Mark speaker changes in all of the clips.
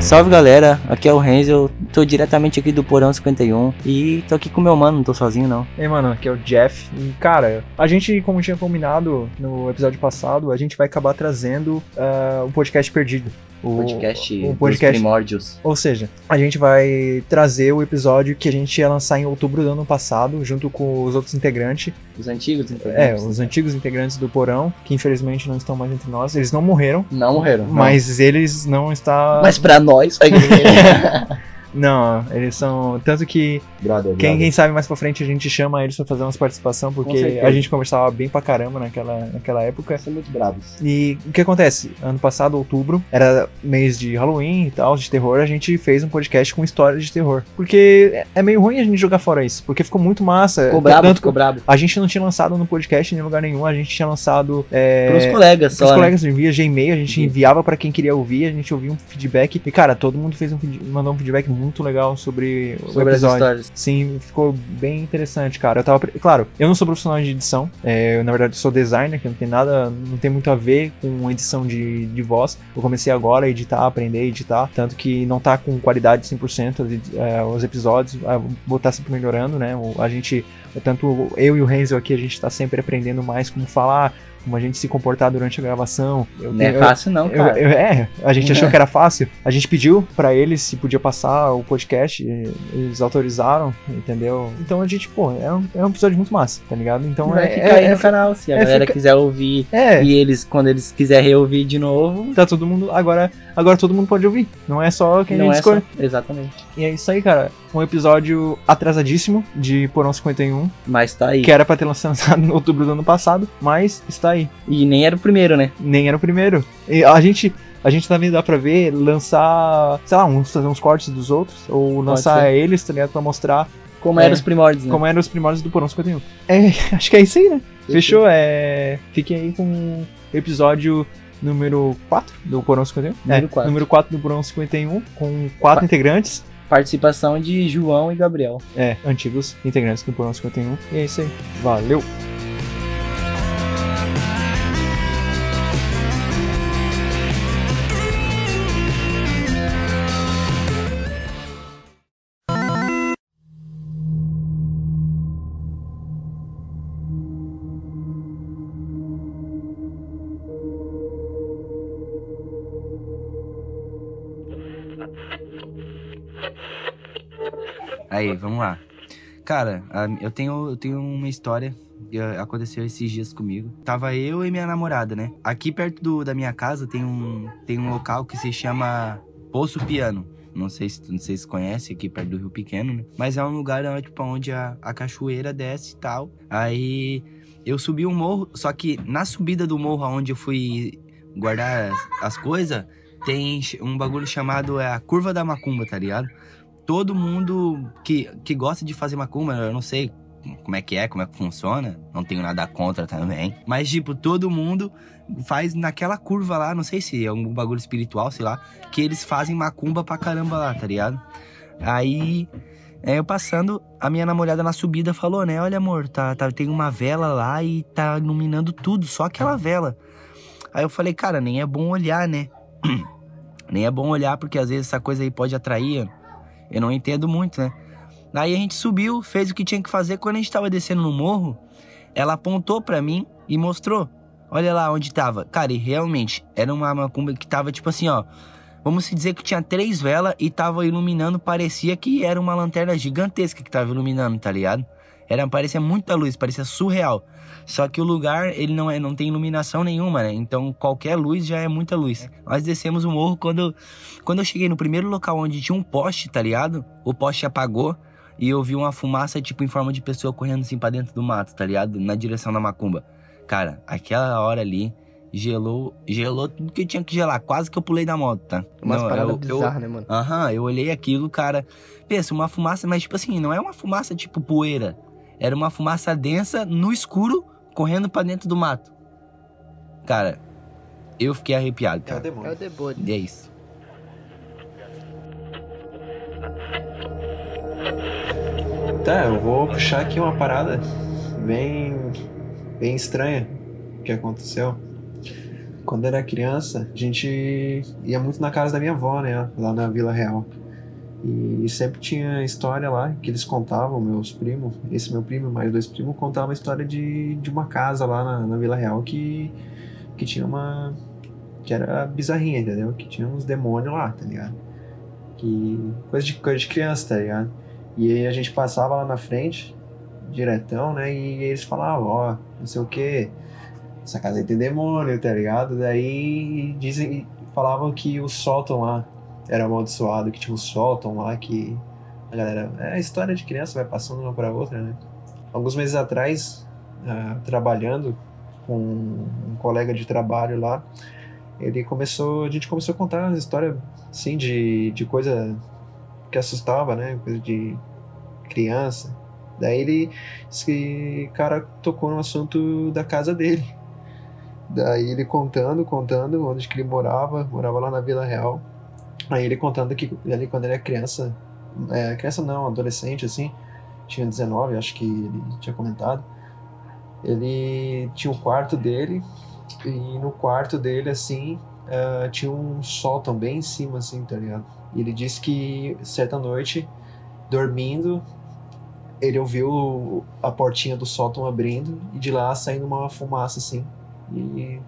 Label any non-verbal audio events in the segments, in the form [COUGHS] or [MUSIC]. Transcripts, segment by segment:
Speaker 1: Salve galera, aqui é o Renzo, tô diretamente aqui do Porão 51 e tô aqui com meu mano, não tô sozinho não.
Speaker 2: E aí, mano, aqui é o Jeff. E, cara, a gente, como tinha combinado no episódio passado, a gente vai acabar trazendo uh, o podcast perdido. O
Speaker 1: podcast,
Speaker 2: o podcast
Speaker 1: primórdios.
Speaker 2: Ou seja, a gente vai trazer o episódio que a gente ia lançar em outubro do ano passado, junto com os outros integrantes.
Speaker 1: Os antigos
Speaker 2: É,
Speaker 1: integrantes.
Speaker 2: os antigos integrantes do Porão, que infelizmente não estão mais entre nós. Eles não morreram,
Speaker 1: Não morreram. não.
Speaker 2: mas eles não estão.
Speaker 1: Mas pra nós, nós. [LAUGHS] É.
Speaker 2: Não, eles são. Tanto que
Speaker 1: brother,
Speaker 2: Quem,
Speaker 1: brother.
Speaker 2: quem sabe mais pra frente a gente chama eles pra fazer umas participação, porque a gente conversava bem pra caramba naquela, naquela época.
Speaker 1: são muito bravos.
Speaker 2: E o que acontece? Ano passado, outubro, era mês de Halloween e tal, de terror, a gente fez um podcast com histórias de terror. Porque é- é meio ruim a gente jogar fora isso, porque ficou muito massa.
Speaker 1: Ficou brabo,
Speaker 2: Tanto
Speaker 1: ficou brabo.
Speaker 2: A gente não tinha lançado no podcast em lugar nenhum, a gente tinha lançado. É,
Speaker 1: Pros colegas só,
Speaker 2: Os
Speaker 1: né?
Speaker 2: colegas envia de e-mail, a gente
Speaker 1: Uhum.
Speaker 2: enviava pra quem queria ouvir, a gente ouvia um feedback. E, cara, todo mundo fez um feed- mandou um feedback muito legal sobre, o
Speaker 1: sobre as
Speaker 2: episódio.
Speaker 1: histórias.
Speaker 2: Sim, ficou bem interessante, cara. Eu tava. Claro, eu não sou profissional de edição. é, eu, na verdade, sou designer, que não tem nada. Não tem muito a ver com edição de, de voz. Eu comecei agora a editar, aprender a editar. Tanto que não tá com qualidade 100% as edi- é, os episódios. é, vou estar sempre melhorando, né? O- A gente. Tanto eu e o Renzo aqui, a gente tá sempre aprendendo mais como falar. Como a gente se comportar durante a gravação. Eu
Speaker 1: Não é
Speaker 2: tenho-
Speaker 1: fácil não,
Speaker 2: eu-
Speaker 1: cara.
Speaker 2: eu- é, a gente achou que era fácil. A gente pediu pra eles se podia passar o podcast, eles autorizaram, entendeu? Então a gente, pô, é um, é um episódio muito massa, tá ligado? Então
Speaker 1: Vai
Speaker 2: é,
Speaker 1: ficar
Speaker 2: é,
Speaker 1: aí
Speaker 2: é,
Speaker 1: no canal, se a
Speaker 2: é,
Speaker 1: galera
Speaker 2: fica-
Speaker 1: quiser ouvir
Speaker 2: é,
Speaker 1: e eles, quando eles quiserem reouvir de novo,
Speaker 2: tá todo mundo agora, agora todo mundo pode ouvir. Não é só quem a
Speaker 1: não
Speaker 2: gente
Speaker 1: é
Speaker 2: escolhe.
Speaker 1: só... Exatamente.
Speaker 2: E é isso aí, cara. Um episódio atrasadíssimo de Porão 51,
Speaker 1: Mas tá aí.
Speaker 2: que era pra ter lançado [LAUGHS] em outubro do ano passado, mas está aí.
Speaker 1: E nem era o primeiro, né?
Speaker 2: Nem era o primeiro. E a gente. A gente também dá pra ver, lançar, sei lá, uns, fazer uns cortes dos outros, ou lançar
Speaker 1: ser.
Speaker 2: eles, tá ligado? Pra mostrar
Speaker 1: Como
Speaker 2: É.
Speaker 1: eram os primórdios, né?
Speaker 2: como eram os primórdios do Porão 51. É, [LAUGHS] acho que é isso aí, né? Fechou? É, fiquem aí com o episódio número 4 do Porão 51.
Speaker 1: Número
Speaker 2: é,
Speaker 1: quatro.
Speaker 2: número 4 do Porão 51, com quatro
Speaker 1: Pa-
Speaker 2: integrantes.
Speaker 1: Participação de João e Gabriel.
Speaker 2: É, antigos integrantes do Porão 51. E é isso aí. Valeu!
Speaker 3: Aí, vamos lá. Cara, eu tenho, eu tenho uma história que ah, aconteceu esses dias comigo. Tava eu e minha namorada, né? Aqui perto do- da minha casa tem um, tem um local que se chama Poço Piano. Não sei se não sei se conhece aqui perto do Rio Pequeno, né? Mas é um lugar onde, tipo, onde a, a cachoeira desce e tal. Aí eu subi um morro, só que na subida do morro onde eu fui guardar as, as coisas, tem um bagulho chamado é, a curva da macumba, tá ligado? Todo mundo que, que gosta de fazer macumba, eu não sei como é que é, como é que funciona, não tenho nada contra também. Mas, tipo, todo mundo faz naquela curva lá, não sei se é um bagulho espiritual, sei lá, que eles fazem macumba pra caramba lá, tá ligado? Aí, é, eu passando, a minha namorada na subida falou, né? Olha, amor, tá, tá, tem uma vela lá e tá iluminando tudo, só aquela vela. Aí eu falei, cara, nem é bom olhar, né? [CLEARS THROAT] nem é bom olhar, porque às vezes essa coisa aí pode atrair. Eu não entendo muito, né? Aí a gente subiu, fez o que tinha que fazer. Quando a gente tava descendo no morro, ela apontou pra mim e mostrou. Olha lá onde tava. Cara, e realmente, era uma macumba que tava tipo assim, ó. Vamos dizer que tinha três velas e tava iluminando, parecia que era uma lanterna gigantesca que tava iluminando, tá ligado? Era, parecia muita luz, parecia surreal. Só que o lugar, ele não, é, não tem iluminação nenhuma, né? Então qualquer luz já é muita luz. Nós descemos o morro quando, quando eu cheguei no primeiro local onde tinha um poste, tá ligado? O poste apagou e eu vi uma fumaça, tipo, em forma de pessoa correndo assim pra dentro do mato, tá ligado? Na direção da macumba. Cara, aquela hora ali gelou, gelou tudo que tinha que gelar. Quase que eu pulei da moto, tá?
Speaker 1: Umas paradas
Speaker 3: eu- eu-
Speaker 1: bizarras, né, mano?
Speaker 3: Aham, eu olhei aquilo, cara. Pensa, uma fumaça, mas tipo assim, não é uma fumaça tipo poeira. Era uma fumaça densa no escuro, correndo pra dentro do mato. Cara, eu fiquei arrepiado,
Speaker 2: É o
Speaker 3: cara.
Speaker 2: demônio.
Speaker 1: demônio.
Speaker 3: E é isso.
Speaker 2: Tá, eu vou puxar aqui uma parada bem, bem estranha que aconteceu.
Speaker 4: quando era criança, a gente ia muito na casa da minha avó, né? Lá na Vila Real. E sempre tinha história lá que eles contavam, meus primos, esse meu primo mais dois primos, contavam a história de, de uma casa lá na, na Vila Real que, que tinha uma. que era bizarrinha, entendeu? Que tinha uns demônios lá, tá ligado? Que. coisa de, coisa de criança, tá ligado? E aí a gente passava lá na frente, diretão, né? E eles falavam, ó, não sei o que, essa casa aí tem demônio, tá ligado? Daí dizem, falavam que o sótão lá era amaldiçoado, que tinha um sótão lá que a galera. É a história de criança, vai passando uma para outra, né? Alguns meses atrás, uh, trabalhando com um colega de trabalho lá, ele começou. A gente começou a contar uma história assim de, de coisa que assustava, né? Coisa de criança. Daí ele. Esse cara tocou no assunto da casa dele. Daí ele contando, contando onde que ele morava, morava lá na Vila Real. Aí ele contando que ali quando ele era criança, é, criança não, adolescente assim, tinha 19, acho que ele tinha comentado. Ele tinha um quarto dele e no quarto dele assim uh, tinha um sótão bem em cima assim, tá ligado? E ele disse que certa noite, dormindo, ele ouviu a portinha do sótão abrindo e de lá saindo uma fumaça assim. E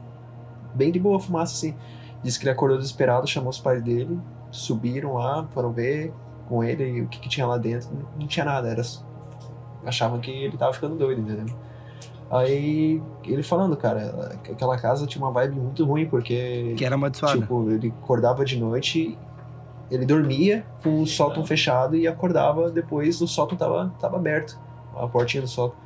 Speaker 4: bem de boa fumaça assim. Disse que ele acordou desesperado, chamou os pais dele, subiram lá, foram ver com ele o que, que tinha lá dentro. Não tinha nada, era achavam que ele tava ficando doido, entendeu? Aí ele falando, cara, aquela casa tinha uma vibe muito ruim, porque.
Speaker 3: Que era amaldiçoada.
Speaker 4: Tipo, ele acordava de noite, ele dormia com o sótão fechado e acordava depois o sótão tava, tava aberto, a portinha do sótão.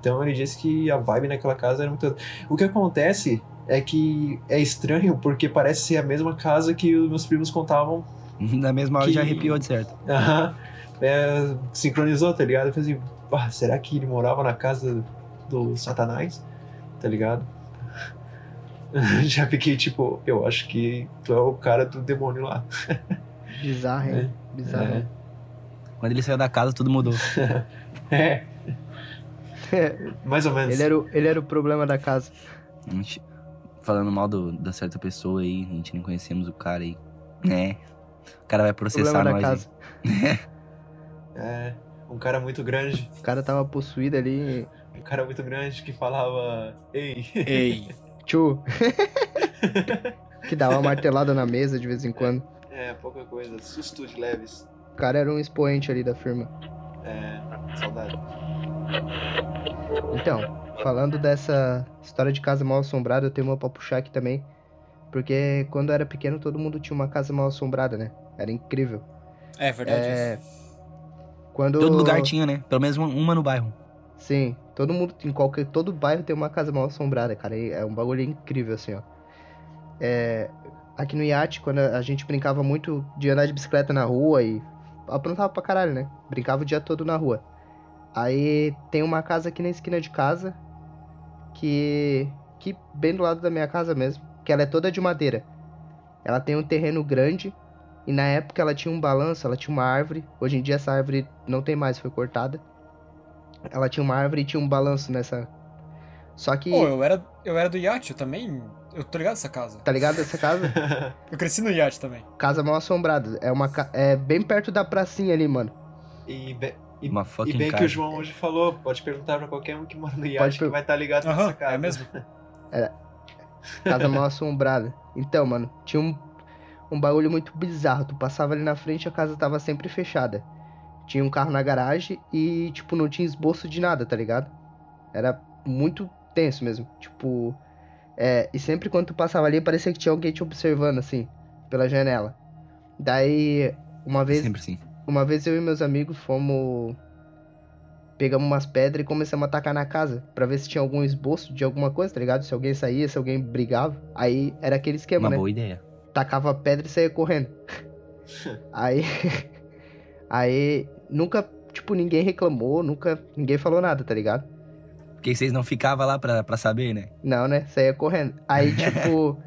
Speaker 4: Então ele disse que a vibe naquela casa era muito. O que acontece é que é estranho porque parece ser a mesma casa que os meus primos contavam. [LAUGHS]
Speaker 3: Na mesma hora que... já arrepiou de certo.
Speaker 4: Aham. É, sincronizou, tá ligado? Eu falei assim, ah, será que ele morava na casa do Satanás? Tá ligado? [LAUGHS] já fiquei tipo, eu acho que tu é o cara do demônio lá. [LAUGHS]
Speaker 5: Bizarro, hein? É. Bizarro. É.
Speaker 3: Quando ele saiu da casa, tudo mudou.
Speaker 4: é. Mais ou menos.
Speaker 5: Ele era, o, ele era o problema da casa
Speaker 3: falando mal do, da certa pessoa aí, a gente nem conhecemos o cara aí. né O cara vai processar nós. Casa. [LAUGHS]
Speaker 4: é, um cara muito grande.
Speaker 5: O cara tava possuído ali.
Speaker 4: Um cara muito grande que falava: Ei.
Speaker 3: Ei. [LAUGHS]
Speaker 5: Tchu. que dava uma martelada na mesa de vez em quando.
Speaker 4: É, é, pouca coisa. Susto de leves.
Speaker 5: O cara era um expoente ali da firma.
Speaker 4: É, saudade.
Speaker 5: Então, Falando dessa história de casa mal assombrada, eu tenho uma pra puxar aqui também. Porque quando eu era pequeno, todo mundo tinha uma casa mal assombrada, né? Era incrível.
Speaker 6: É verdade. É...
Speaker 5: Quando...
Speaker 3: Todo lugar tinha, né? Pelo menos uma no bairro.
Speaker 5: Sim, todo mundo, em qualquer, todo bairro tem uma casa mal assombrada, cara. É um bagulho incrível, assim, ó. É... Aqui no iate, quando a gente brincava muito de andar de bicicleta na rua e aprontava pra caralho, né? Brincava o dia todo na rua. Aí tem uma casa aqui na esquina de casa, que que bem do lado da minha casa mesmo, que ela é toda de madeira. Ela tem um terreno grande e na época ela tinha um balanço, ela tinha uma árvore. Hoje em dia essa árvore não tem mais, foi cortada. Ela tinha uma árvore e tinha um balanço nessa. Só que.
Speaker 6: Pô, eu era, eu era do iate, eu também. Eu tô ligado essa casa.
Speaker 5: Tá ligado essa casa? [LAUGHS]
Speaker 6: eu cresci no iate também.
Speaker 5: Casa mal assombrada. É uma é bem perto da pracinha ali, mano.
Speaker 4: E e, Uma e bem que o João hoje falou, pode perguntar pra qualquer um que mora no iate per... que vai estar tá ligado
Speaker 6: uhum, nessa casa. É mesmo? [LAUGHS]
Speaker 5: É. Casa mal assombrada. Então, mano, tinha um, um bagulho muito bizarro. Tu passava ali na frente a casa tava sempre fechada. Tinha um carro na garagem e, tipo, não tinha esboço de nada, tá ligado? Era muito tenso mesmo. Tipo. É, e sempre quando tu passava ali, parecia que tinha alguém te observando, assim, pela janela. Daí, uma vez.
Speaker 3: Sempre sim.
Speaker 5: Uma vez eu e meus amigos fomos. Pegamos umas pedras e começamos a atacar na casa. para ver se tinha algum esboço de alguma coisa, tá ligado? Se alguém saía, se alguém brigava. Aí era aquele esquema,
Speaker 3: Uma
Speaker 5: né?
Speaker 3: boa ideia.
Speaker 5: Tacava pedra e saía correndo. [LAUGHS] aí. [LAUGHS] Aí. Nunca, tipo, ninguém reclamou, nunca. Ninguém falou nada, tá ligado?
Speaker 3: Porque vocês não ficavam lá pra, pra saber, né?
Speaker 5: Não, né? Saía correndo. Aí, [LAUGHS] tipo.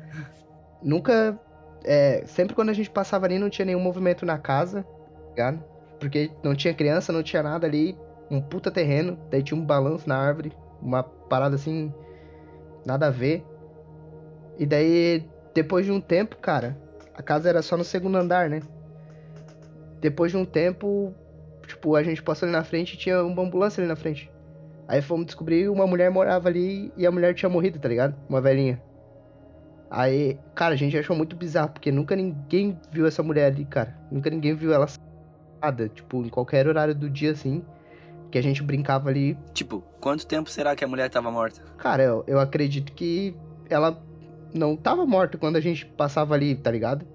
Speaker 5: nunca. É, sempre quando a gente passava ali não tinha nenhum movimento na casa ligado? Porque não tinha criança, não tinha nada ali, um puta terreno, daí tinha um balanço na árvore, uma parada assim, nada a ver. E daí, depois de um tempo, cara, a casa era só no segundo andar, né? Depois de um tempo, tipo, a gente passou ali na frente e tinha uma ambulância ali na frente. Aí fomos descobrir uma mulher morava ali e a mulher tinha morrido, tá ligado? Uma velhinha. Aí, cara, a gente achou muito bizarro, porque nunca ninguém viu essa mulher ali, cara. Nunca ninguém viu ela nada, tipo, em qualquer horário do dia assim, que a gente brincava ali.
Speaker 3: Tipo, quanto tempo será que a mulher tava morta?
Speaker 5: Cara, eu, eu acredito que ela não tava morta quando a gente passava ali, tá ligado?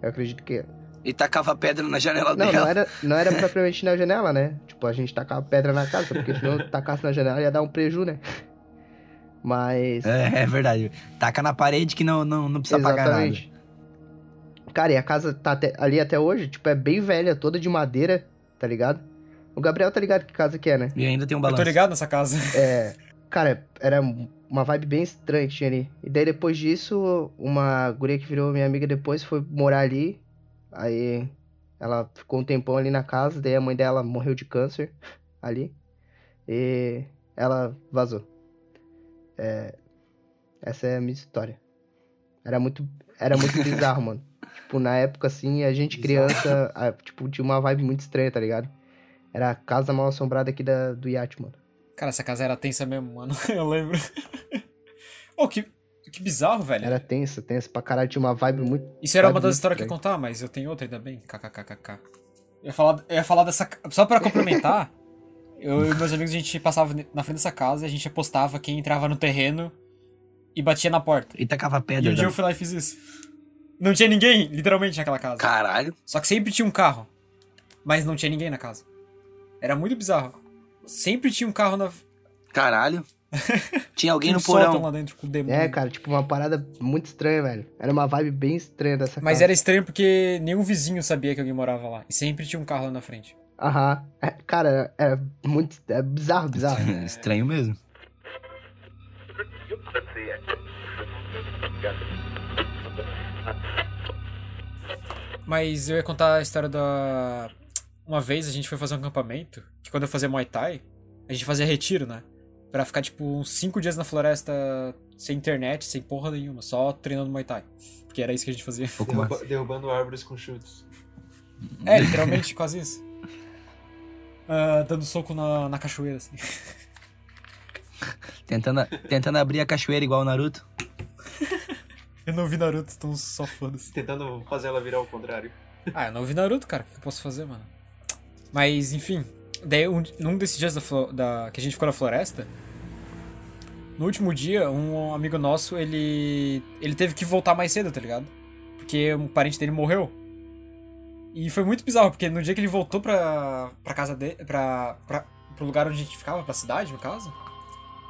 Speaker 5: Eu acredito que.
Speaker 3: E tacava pedra na janela
Speaker 5: Não,
Speaker 3: dela.
Speaker 5: não era, não era [LAUGHS] propriamente na janela, né? Tipo, a gente tacava pedra na casa, porque se não [LAUGHS] tacasse na janela ia dar um preju, né? Mas.
Speaker 3: É, é verdade. Taca na parede que não, não, não precisa pagar nada.
Speaker 5: Exatamente. Cara, e a casa tá até- ali até hoje, tipo, é bem velha, toda de madeira, tá ligado? O Gabriel tá ligado que casa que é, né?
Speaker 3: E ainda tem um
Speaker 6: Eu tô
Speaker 3: balanço.
Speaker 6: ligado nessa casa.
Speaker 5: É. [LAUGHS] Cara, era uma vibe bem estranha que tinha ali. E daí depois disso, uma guria que virou minha amiga depois foi morar ali. Aí ela ficou um tempão ali na casa, daí a mãe dela morreu de câncer [LAUGHS] ali. E ela vazou. É, essa é a minha história. Era muito, era muito [LAUGHS] bizarro, mano. Tipo, na época assim, a gente criança, a- tipo, tinha uma vibe muito estranha, tá ligado? Era a casa mal assombrada aqui da, do iate, mano.
Speaker 6: Cara, essa casa era tensa mesmo, mano. [LAUGHS] Eu lembro. oh, que, que bizarro, velho.
Speaker 5: Era tensa, tensa pra caralho, tinha uma vibe muito.
Speaker 6: Isso era uma das histórias que eu ia contar, mas eu tenho outra ainda bem. KKKKK. Eu ia falar, eu ia falar dessa. Só pra complementar, [LAUGHS] eu e meus amigos a gente passava na frente dessa casa e a gente apostava quem entrava no terreno e batia na porta.
Speaker 3: E tacava
Speaker 6: E
Speaker 3: pedra.
Speaker 6: um dia eu fui lá e fiz isso. Não tinha ninguém, literalmente, naquela casa.
Speaker 3: Caralho.
Speaker 6: Só que sempre tinha um carro. Mas não tinha ninguém na casa. Era muito bizarro. Sempre tinha um carro na.
Speaker 3: Caralho. [LAUGHS] Tinha alguém
Speaker 6: tinha um
Speaker 3: no porão.
Speaker 6: lá dentro com o demônio.
Speaker 5: É, cara, tipo, uma parada muito estranha, velho. Era uma vibe bem estranha dessa
Speaker 6: Mas
Speaker 5: casa.
Speaker 6: era estranho porque nenhum vizinho sabia que alguém morava lá. E sempre tinha um carro lá na frente.
Speaker 5: Aham. É, cara, era muito. É bizarro, bizarro. [LAUGHS]
Speaker 3: Estranho mesmo.
Speaker 6: Mas eu ia contar a história da. Uma vez a gente foi fazer um acampamento, que quando eu fazia Muay Thai, a gente fazia retiro, né? Pra ficar, tipo, uns 5 dias na floresta sem internet, sem porra nenhuma, só treinando Muay Thai. Porque era isso que a gente fazia.
Speaker 3: pouco mais.
Speaker 4: Derruba- derrubando árvores com chutes.
Speaker 6: É, literalmente quase isso. Ah, dando soco na, na cachoeira, assim.
Speaker 3: Tentando, tentando abrir a cachoeira igual o Naruto.
Speaker 6: Eu não vi Naruto, então só foda-se.
Speaker 4: Tentando fazer ela virar ao contrário.
Speaker 6: Ah, eu não vi Naruto, cara. O que eu posso fazer, mano? Mas, enfim. Daí, um, num desses dias da, da- que a gente ficou na floresta, no último dia, um amigo nosso, ele. Ele teve que voltar mais cedo, tá ligado? Porque um parente dele morreu. E foi muito bizarro, porque no dia que ele voltou pra, pra casa dele. Pra, pra, pro lugar onde a gente ficava, pra cidade, no caso.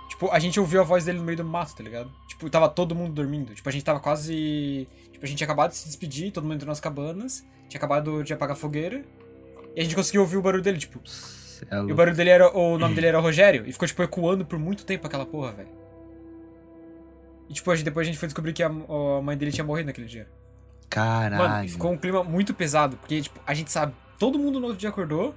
Speaker 6: Tipo, a gente ouviu a voz dele no meio do mato, tá ligado? Tipo, tava todo mundo dormindo. Tipo, a gente tava quase. Tipo, a gente tinha acabado de se despedir, todo mundo entrou nas cabanas. Tinha acabado de apagar a fogueira. E a gente conseguiu ouvir o barulho dele, tipo.
Speaker 3: É
Speaker 6: E o barulho dele era. O nome dele era Rogério. E ficou, tipo, ecoando por muito tempo aquela porra, velho. E, tipo, a gente- depois a gente foi descobrir que a, a mãe dele tinha morrido naquele dia. Mano,
Speaker 3: Caralho.
Speaker 6: e ficou um clima muito pesado. Porque, tipo, a gente sabe. Todo mundo no outro dia acordou.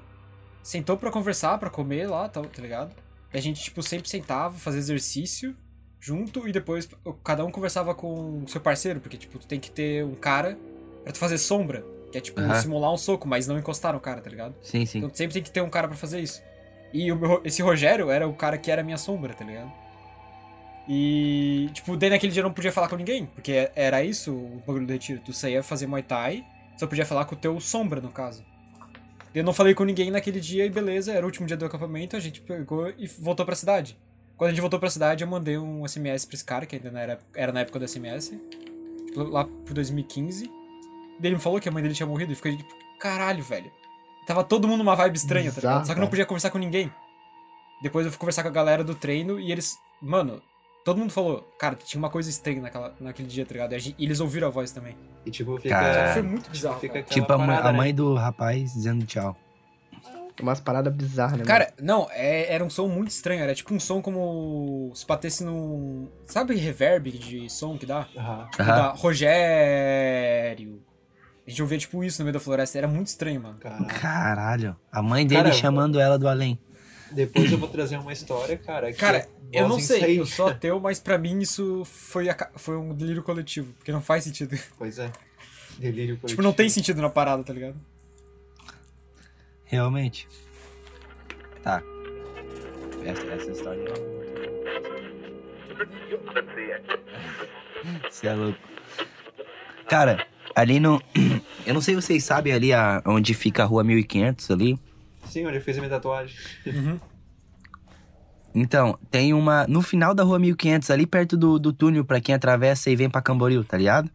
Speaker 6: Sentou pra conversar, pra comer lá, tá, tá ligado? E a gente, tipo, sempre sentava, fazia exercício junto. E depois cada um conversava com o seu parceiro. Porque, tipo, tu tem que ter um cara pra tu fazer sombra. Que é, tipo,
Speaker 3: Aham.
Speaker 6: simular um soco, mas não encostar no cara, tá ligado?
Speaker 3: Sim, sim.
Speaker 6: Então sempre tem que ter um cara pra fazer isso. E o meu- esse Rogério era o cara que era a minha sombra, tá ligado? E, tipo, daí naquele dia eu não podia falar com ninguém, porque era isso o bagulho do retiro. Tu saía fazer Muay Thai, só podia falar com o teu sombra, no caso. Eu não falei com ninguém naquele dia e beleza, era o último dia do acampamento, a gente pegou e voltou pra cidade. Quando a gente voltou pra cidade, eu mandei um SMS pra esse cara, que ainda não era, era na época do SMS, tipo, lá pro 2015. Daí ele me falou que a mãe dele tinha morrido e fiquei tipo, caralho, velho. Tava todo mundo numa vibe estranha, tá ligado? Só que eu não podia conversar com ninguém. Depois eu fui conversar com a galera do treino e eles. Mano, todo mundo falou, cara, tinha uma coisa estranha naquela, naquele dia, tá ligado? E eles ouviram a voz também.
Speaker 4: E tipo, fica.
Speaker 3: Cara.
Speaker 6: Foi muito bizarro.
Speaker 4: aquela
Speaker 3: Tipo a, mãe-
Speaker 4: parada,
Speaker 3: a
Speaker 4: né?
Speaker 3: mãe do rapaz dizendo tchau.
Speaker 5: Umas paradas bizarras, né?
Speaker 6: Cara, não, é- era um som muito estranho. Era tipo um som como se batesse num. Sabe reverb de som que dá? Tipo, da Rogério. A gente ouvia tipo isso no meio da floresta. Era muito estranho, mano.
Speaker 4: Caralho.
Speaker 3: Caralho. A mãe dele
Speaker 4: Cara,
Speaker 3: chamando ela do além.
Speaker 4: Depois eu vou trazer uma história, cara. que
Speaker 6: Cara,
Speaker 4: é
Speaker 6: eu não sei,
Speaker 4: aí.
Speaker 6: eu sou ateu, mas pra mim isso foi, a foi um delírio coletivo. Porque não faz sentido. [LAUGHS]
Speaker 4: Pois é. Delírio
Speaker 6: tipo, não tem sentido na parada, tá ligado?
Speaker 3: Realmente. Tá. Essa, essa história. Você é louco. Cara, ali no. [CLEARS THROAT] Eu não sei se vocês sabem ali a, onde fica a rua 1500 ali.
Speaker 4: Sim, onde eu fiz a minha tatuagem.
Speaker 6: Uhum.
Speaker 3: Então, tem uma. No final da rua 1500, ali perto do, do túnel pra quem atravessa e vem pra Camboriú, tá ligado?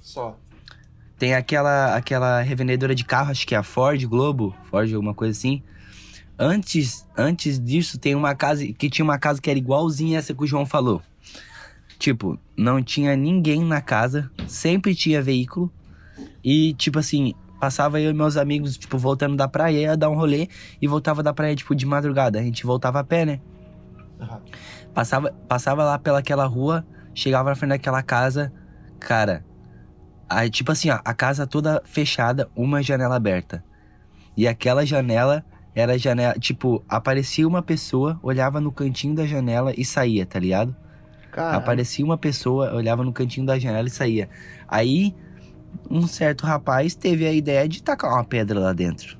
Speaker 4: Só.
Speaker 3: Tem aquela, aquela revendedora de carro, acho que é a Ford Globo, Ford, alguma coisa assim. Antes, antes disso, tem uma casa que tinha uma casa que era igualzinha essa que o João falou. Tipo, não tinha ninguém na casa, sempre tinha veículo. E, tipo assim, passava eu e meus amigos, tipo, voltando da praia, ia dar um rolê e voltava da praia, tipo, de madrugada. A gente voltava a pé, né?
Speaker 4: Aham.
Speaker 3: Passava, passava lá pelaquela rua, chegava na frente daquela casa, cara. Aí, tipo assim, ó, a casa toda fechada, uma janela aberta. E aquela janela era janela, tipo, aparecia uma pessoa, olhava no cantinho da janela e saía, tá ligado? Aparecia uma pessoa, olhava no cantinho da janela e saía. Aí, um certo rapaz teve a ideia de tacar uma pedra lá dentro,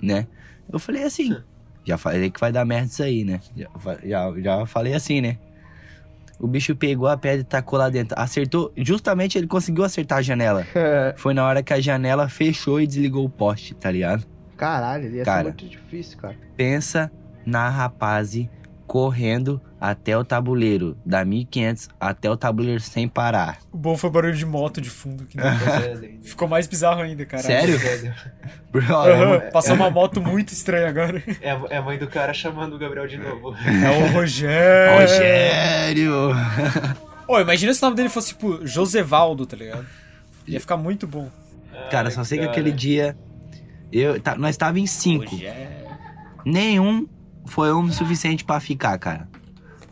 Speaker 3: né? Eu falei assim, já falei que vai dar merda isso aí, né? Já, já, já falei assim, né? O bicho pegou a pedra e tacou lá dentro. Acertou, justamente ele conseguiu acertar a janela. [LAUGHS] Foi na hora que a janela fechou e desligou o poste, tá ligado?
Speaker 5: caralho, ia
Speaker 3: Cara.
Speaker 5: ser muito difícil, cara.
Speaker 3: Pensa na rapaz correndo até o tabuleiro, da 1500 até o tabuleiro sem parar.
Speaker 6: O bom foi o barulho de moto de fundo. Que [LAUGHS]
Speaker 4: é,
Speaker 6: ficou mais bizarro ainda, cara.
Speaker 3: Sério?
Speaker 4: É, [LAUGHS]
Speaker 3: Bro,
Speaker 6: Aham,
Speaker 3: é-
Speaker 6: passou uma moto muito estranha agora.
Speaker 4: É, a- é a mãe do cara chamando o Gabriel de novo.
Speaker 6: É o [LAUGHS] Rogério.
Speaker 3: Rogério!
Speaker 6: Ô, imagina se o nome dele fosse, tipo, Josevaldo, tá ligado? Ia ficar muito bom.
Speaker 3: Cara, só sei que aquele dia eu, tá- nós tava em cinco.
Speaker 6: Rogério.
Speaker 3: Nenhum foi homem suficiente pra ficar, cara.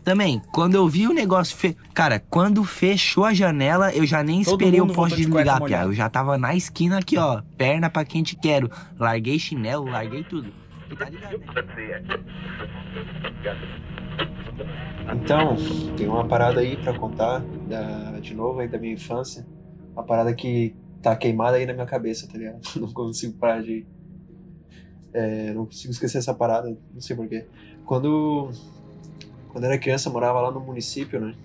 Speaker 3: Também, quando eu vi o negócio. Fe... Cara, quando fechou a janela, eu já nem
Speaker 6: Todo
Speaker 3: esperei o poste
Speaker 6: de
Speaker 3: desligar,
Speaker 6: molhada.
Speaker 3: Eu já tava na esquina aqui, ó. Perna pra quem te quero. Larguei chinelo, larguei tudo. E tá ligado, né?
Speaker 4: Então, tem uma parada aí pra contar da, de novo aí da minha infância. Uma parada que tá queimada aí na minha cabeça, tá ligado? [LAUGHS] Não consigo parar de. É, não consigo esquecer essa parada, não sei porquê. Quando, quando eu era criança, eu morava lá no município, né?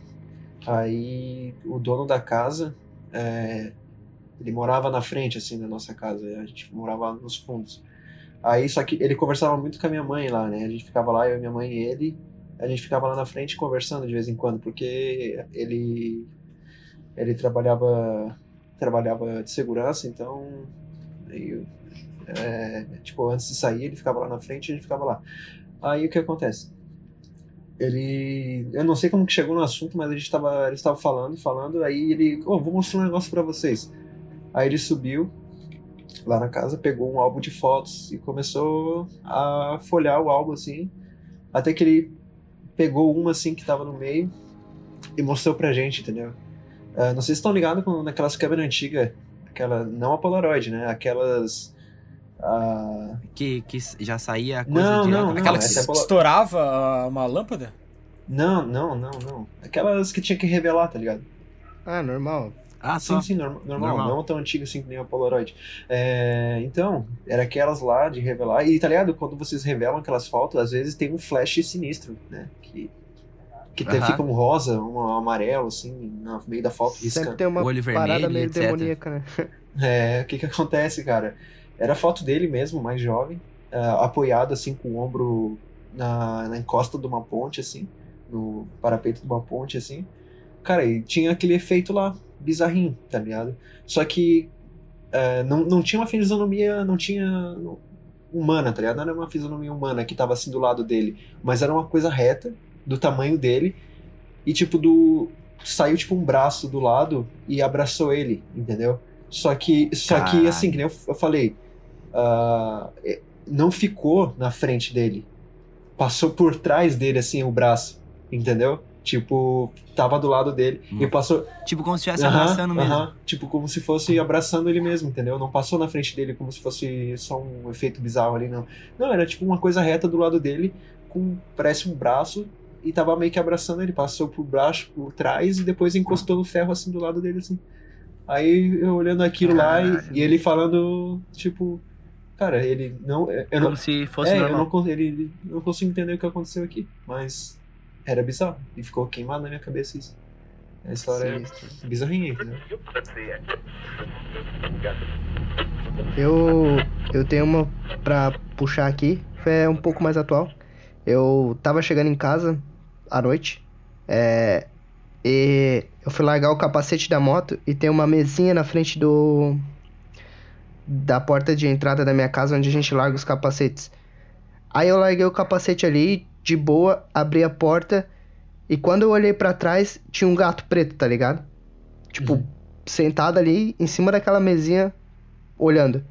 Speaker 4: Aí o dono da casa, é, ele morava na frente, assim, da nossa casa. A gente morava nos fundos. Aí, só que ele conversava muito com a minha mãe lá, né? A gente ficava lá, eu, minha mãe e ele. A gente ficava lá na frente conversando de vez em quando, porque ele ele trabalhava trabalhava de segurança, então aí, é, tipo antes de sair ele ficava lá na frente e gente ficava lá. Aí o que acontece? Ele, eu não sei como que chegou no assunto, mas a gente tava, ele estava falando, falando, aí ele, oh, vou mostrar um negócio pra vocês. Aí ele subiu lá na casa, pegou um álbum de fotos e começou a folhear o álbum assim, até que ele pegou uma assim que tava no meio e mostrou pra gente, entendeu? Ah, não sei se estão ligados com naquelas câmeras antigas, aquela, não a Polaroid, né? Aquelas. Ah,
Speaker 3: Que, que já saía a coisa
Speaker 4: Não,
Speaker 3: direto.
Speaker 4: não, não.
Speaker 6: Aquela que
Speaker 4: essa é bola-
Speaker 6: estourava uma lâmpada?
Speaker 4: não, não, não, não. Aquelas que tinha que revelar, tá ligado?
Speaker 5: Ah, normal.
Speaker 3: Ah, só.
Speaker 4: Sim, sim, norma- normal,
Speaker 3: Normal.
Speaker 4: não tão antiga assim que nem a Polaroid. É, então, era aquelas lá de revelar. E tá ligado? Quando vocês revelam aquelas fotos, às vezes tem um flash sinistro, né? Que, que te-
Speaker 3: Aham.
Speaker 4: fica um rosa, um amarelo, assim, no meio da foto,
Speaker 5: Sempre
Speaker 4: riscando.
Speaker 5: tem uma
Speaker 3: Olho
Speaker 5: parada
Speaker 3: vermelho,
Speaker 5: meio
Speaker 3: etc.
Speaker 5: demoníaca, né?
Speaker 4: É, o que que acontece, cara? Era foto dele mesmo, mais jovem, ah, apoiado assim com o ombro na, na encosta de uma ponte, assim, no parapeito de uma ponte, assim. Cara, e tinha aquele efeito lá, bizarrinho, tá ligado? Só que ah, não, não tinha uma fisionomia, não tinha humana, tá ligado? Não era uma fisionomia humana que tava assim do lado dele, mas era uma coisa reta, do tamanho dele, e tipo do... Saiu tipo um braço do lado e abraçou ele, entendeu? Só que, só que assim, que eu, eu falei, é, não ficou na frente dele. Passou por trás dele, assim, o braço, entendeu? Tipo, tava do lado dele e
Speaker 3: Hum.
Speaker 4: passou.
Speaker 3: Tipo como se estivesse
Speaker 4: Aham,
Speaker 3: abraçando mesmo.
Speaker 4: aham, tipo, como se fosse abraçando ele mesmo, entendeu? Não passou na frente dele como se fosse só um efeito bizarro ali, não. Não, era tipo uma coisa reta do lado dele, com, parece um braço, e tava meio que abraçando ele. Passou por baixo, por trás, e depois encostou no ferro assim do lado dele, assim. Aí eu olhando aquilo lá e,
Speaker 3: Caralho.
Speaker 4: e ele falando, tipo, cara, ele não. Eu não
Speaker 3: Como se fosse
Speaker 4: é, eu
Speaker 3: normal.
Speaker 4: não, con- ele, ele- eu não consigo entender o que aconteceu aqui, mas era bizarro. E ficou queimado na minha cabeça isso. A história
Speaker 5: Sinistro.
Speaker 4: é bizarrinha, entendeu?
Speaker 5: Eu, eu tenho uma pra puxar aqui, é um pouco mais atual. Eu tava chegando em casa à noite, é, e eu fui largar o capacete da moto e tem uma mesinha na frente do da porta de entrada da minha casa onde a gente larga os capacetes. Aí eu larguei o capacete ali, de boa, abri a porta e quando eu olhei pra trás tinha um gato preto, tá ligado? Tipo,
Speaker 4: Uhum.
Speaker 5: sentado ali em cima daquela mesinha olhando.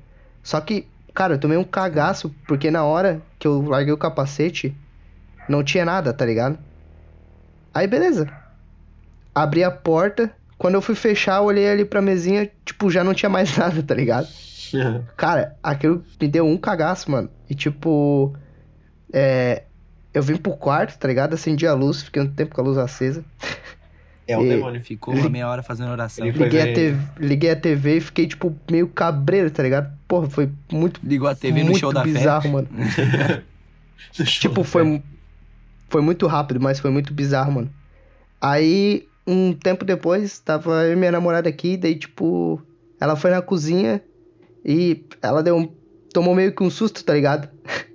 Speaker 5: Só que, cara, eu tomei um cagaço, porque na hora que eu larguei o capacete, não tinha nada, tá ligado? Aí, beleza. Abri a porta. Quando eu fui fechar, eu olhei ali pra mesinha, tipo, já não tinha mais [LAUGHS] nada, tá ligado? [LAUGHS] Cara, aquilo me deu um cagaço, mano. E tipo. É. Eu vim pro quarto, tá ligado? Acendi a luz, fiquei um tempo com a luz acesa.
Speaker 4: É um
Speaker 5: E-
Speaker 4: demônio.
Speaker 3: Ficou uma meia hora fazendo oração.
Speaker 5: Liguei a, TV, liguei a TV e fiquei, tipo, meio cabreiro, tá ligado? Porra, foi muito,
Speaker 3: Ligou a TV [LAUGHS] no show da fé.
Speaker 5: bizarro, mano. Tipo, foi, foi muito rápido, mas foi muito bizarro, mano. Aí, um tempo depois, tava eu e minha namorada aqui, daí, tipo, ela foi na cozinha e ela deu um, tomou meio que um susto, tá ligado? [LAUGHS]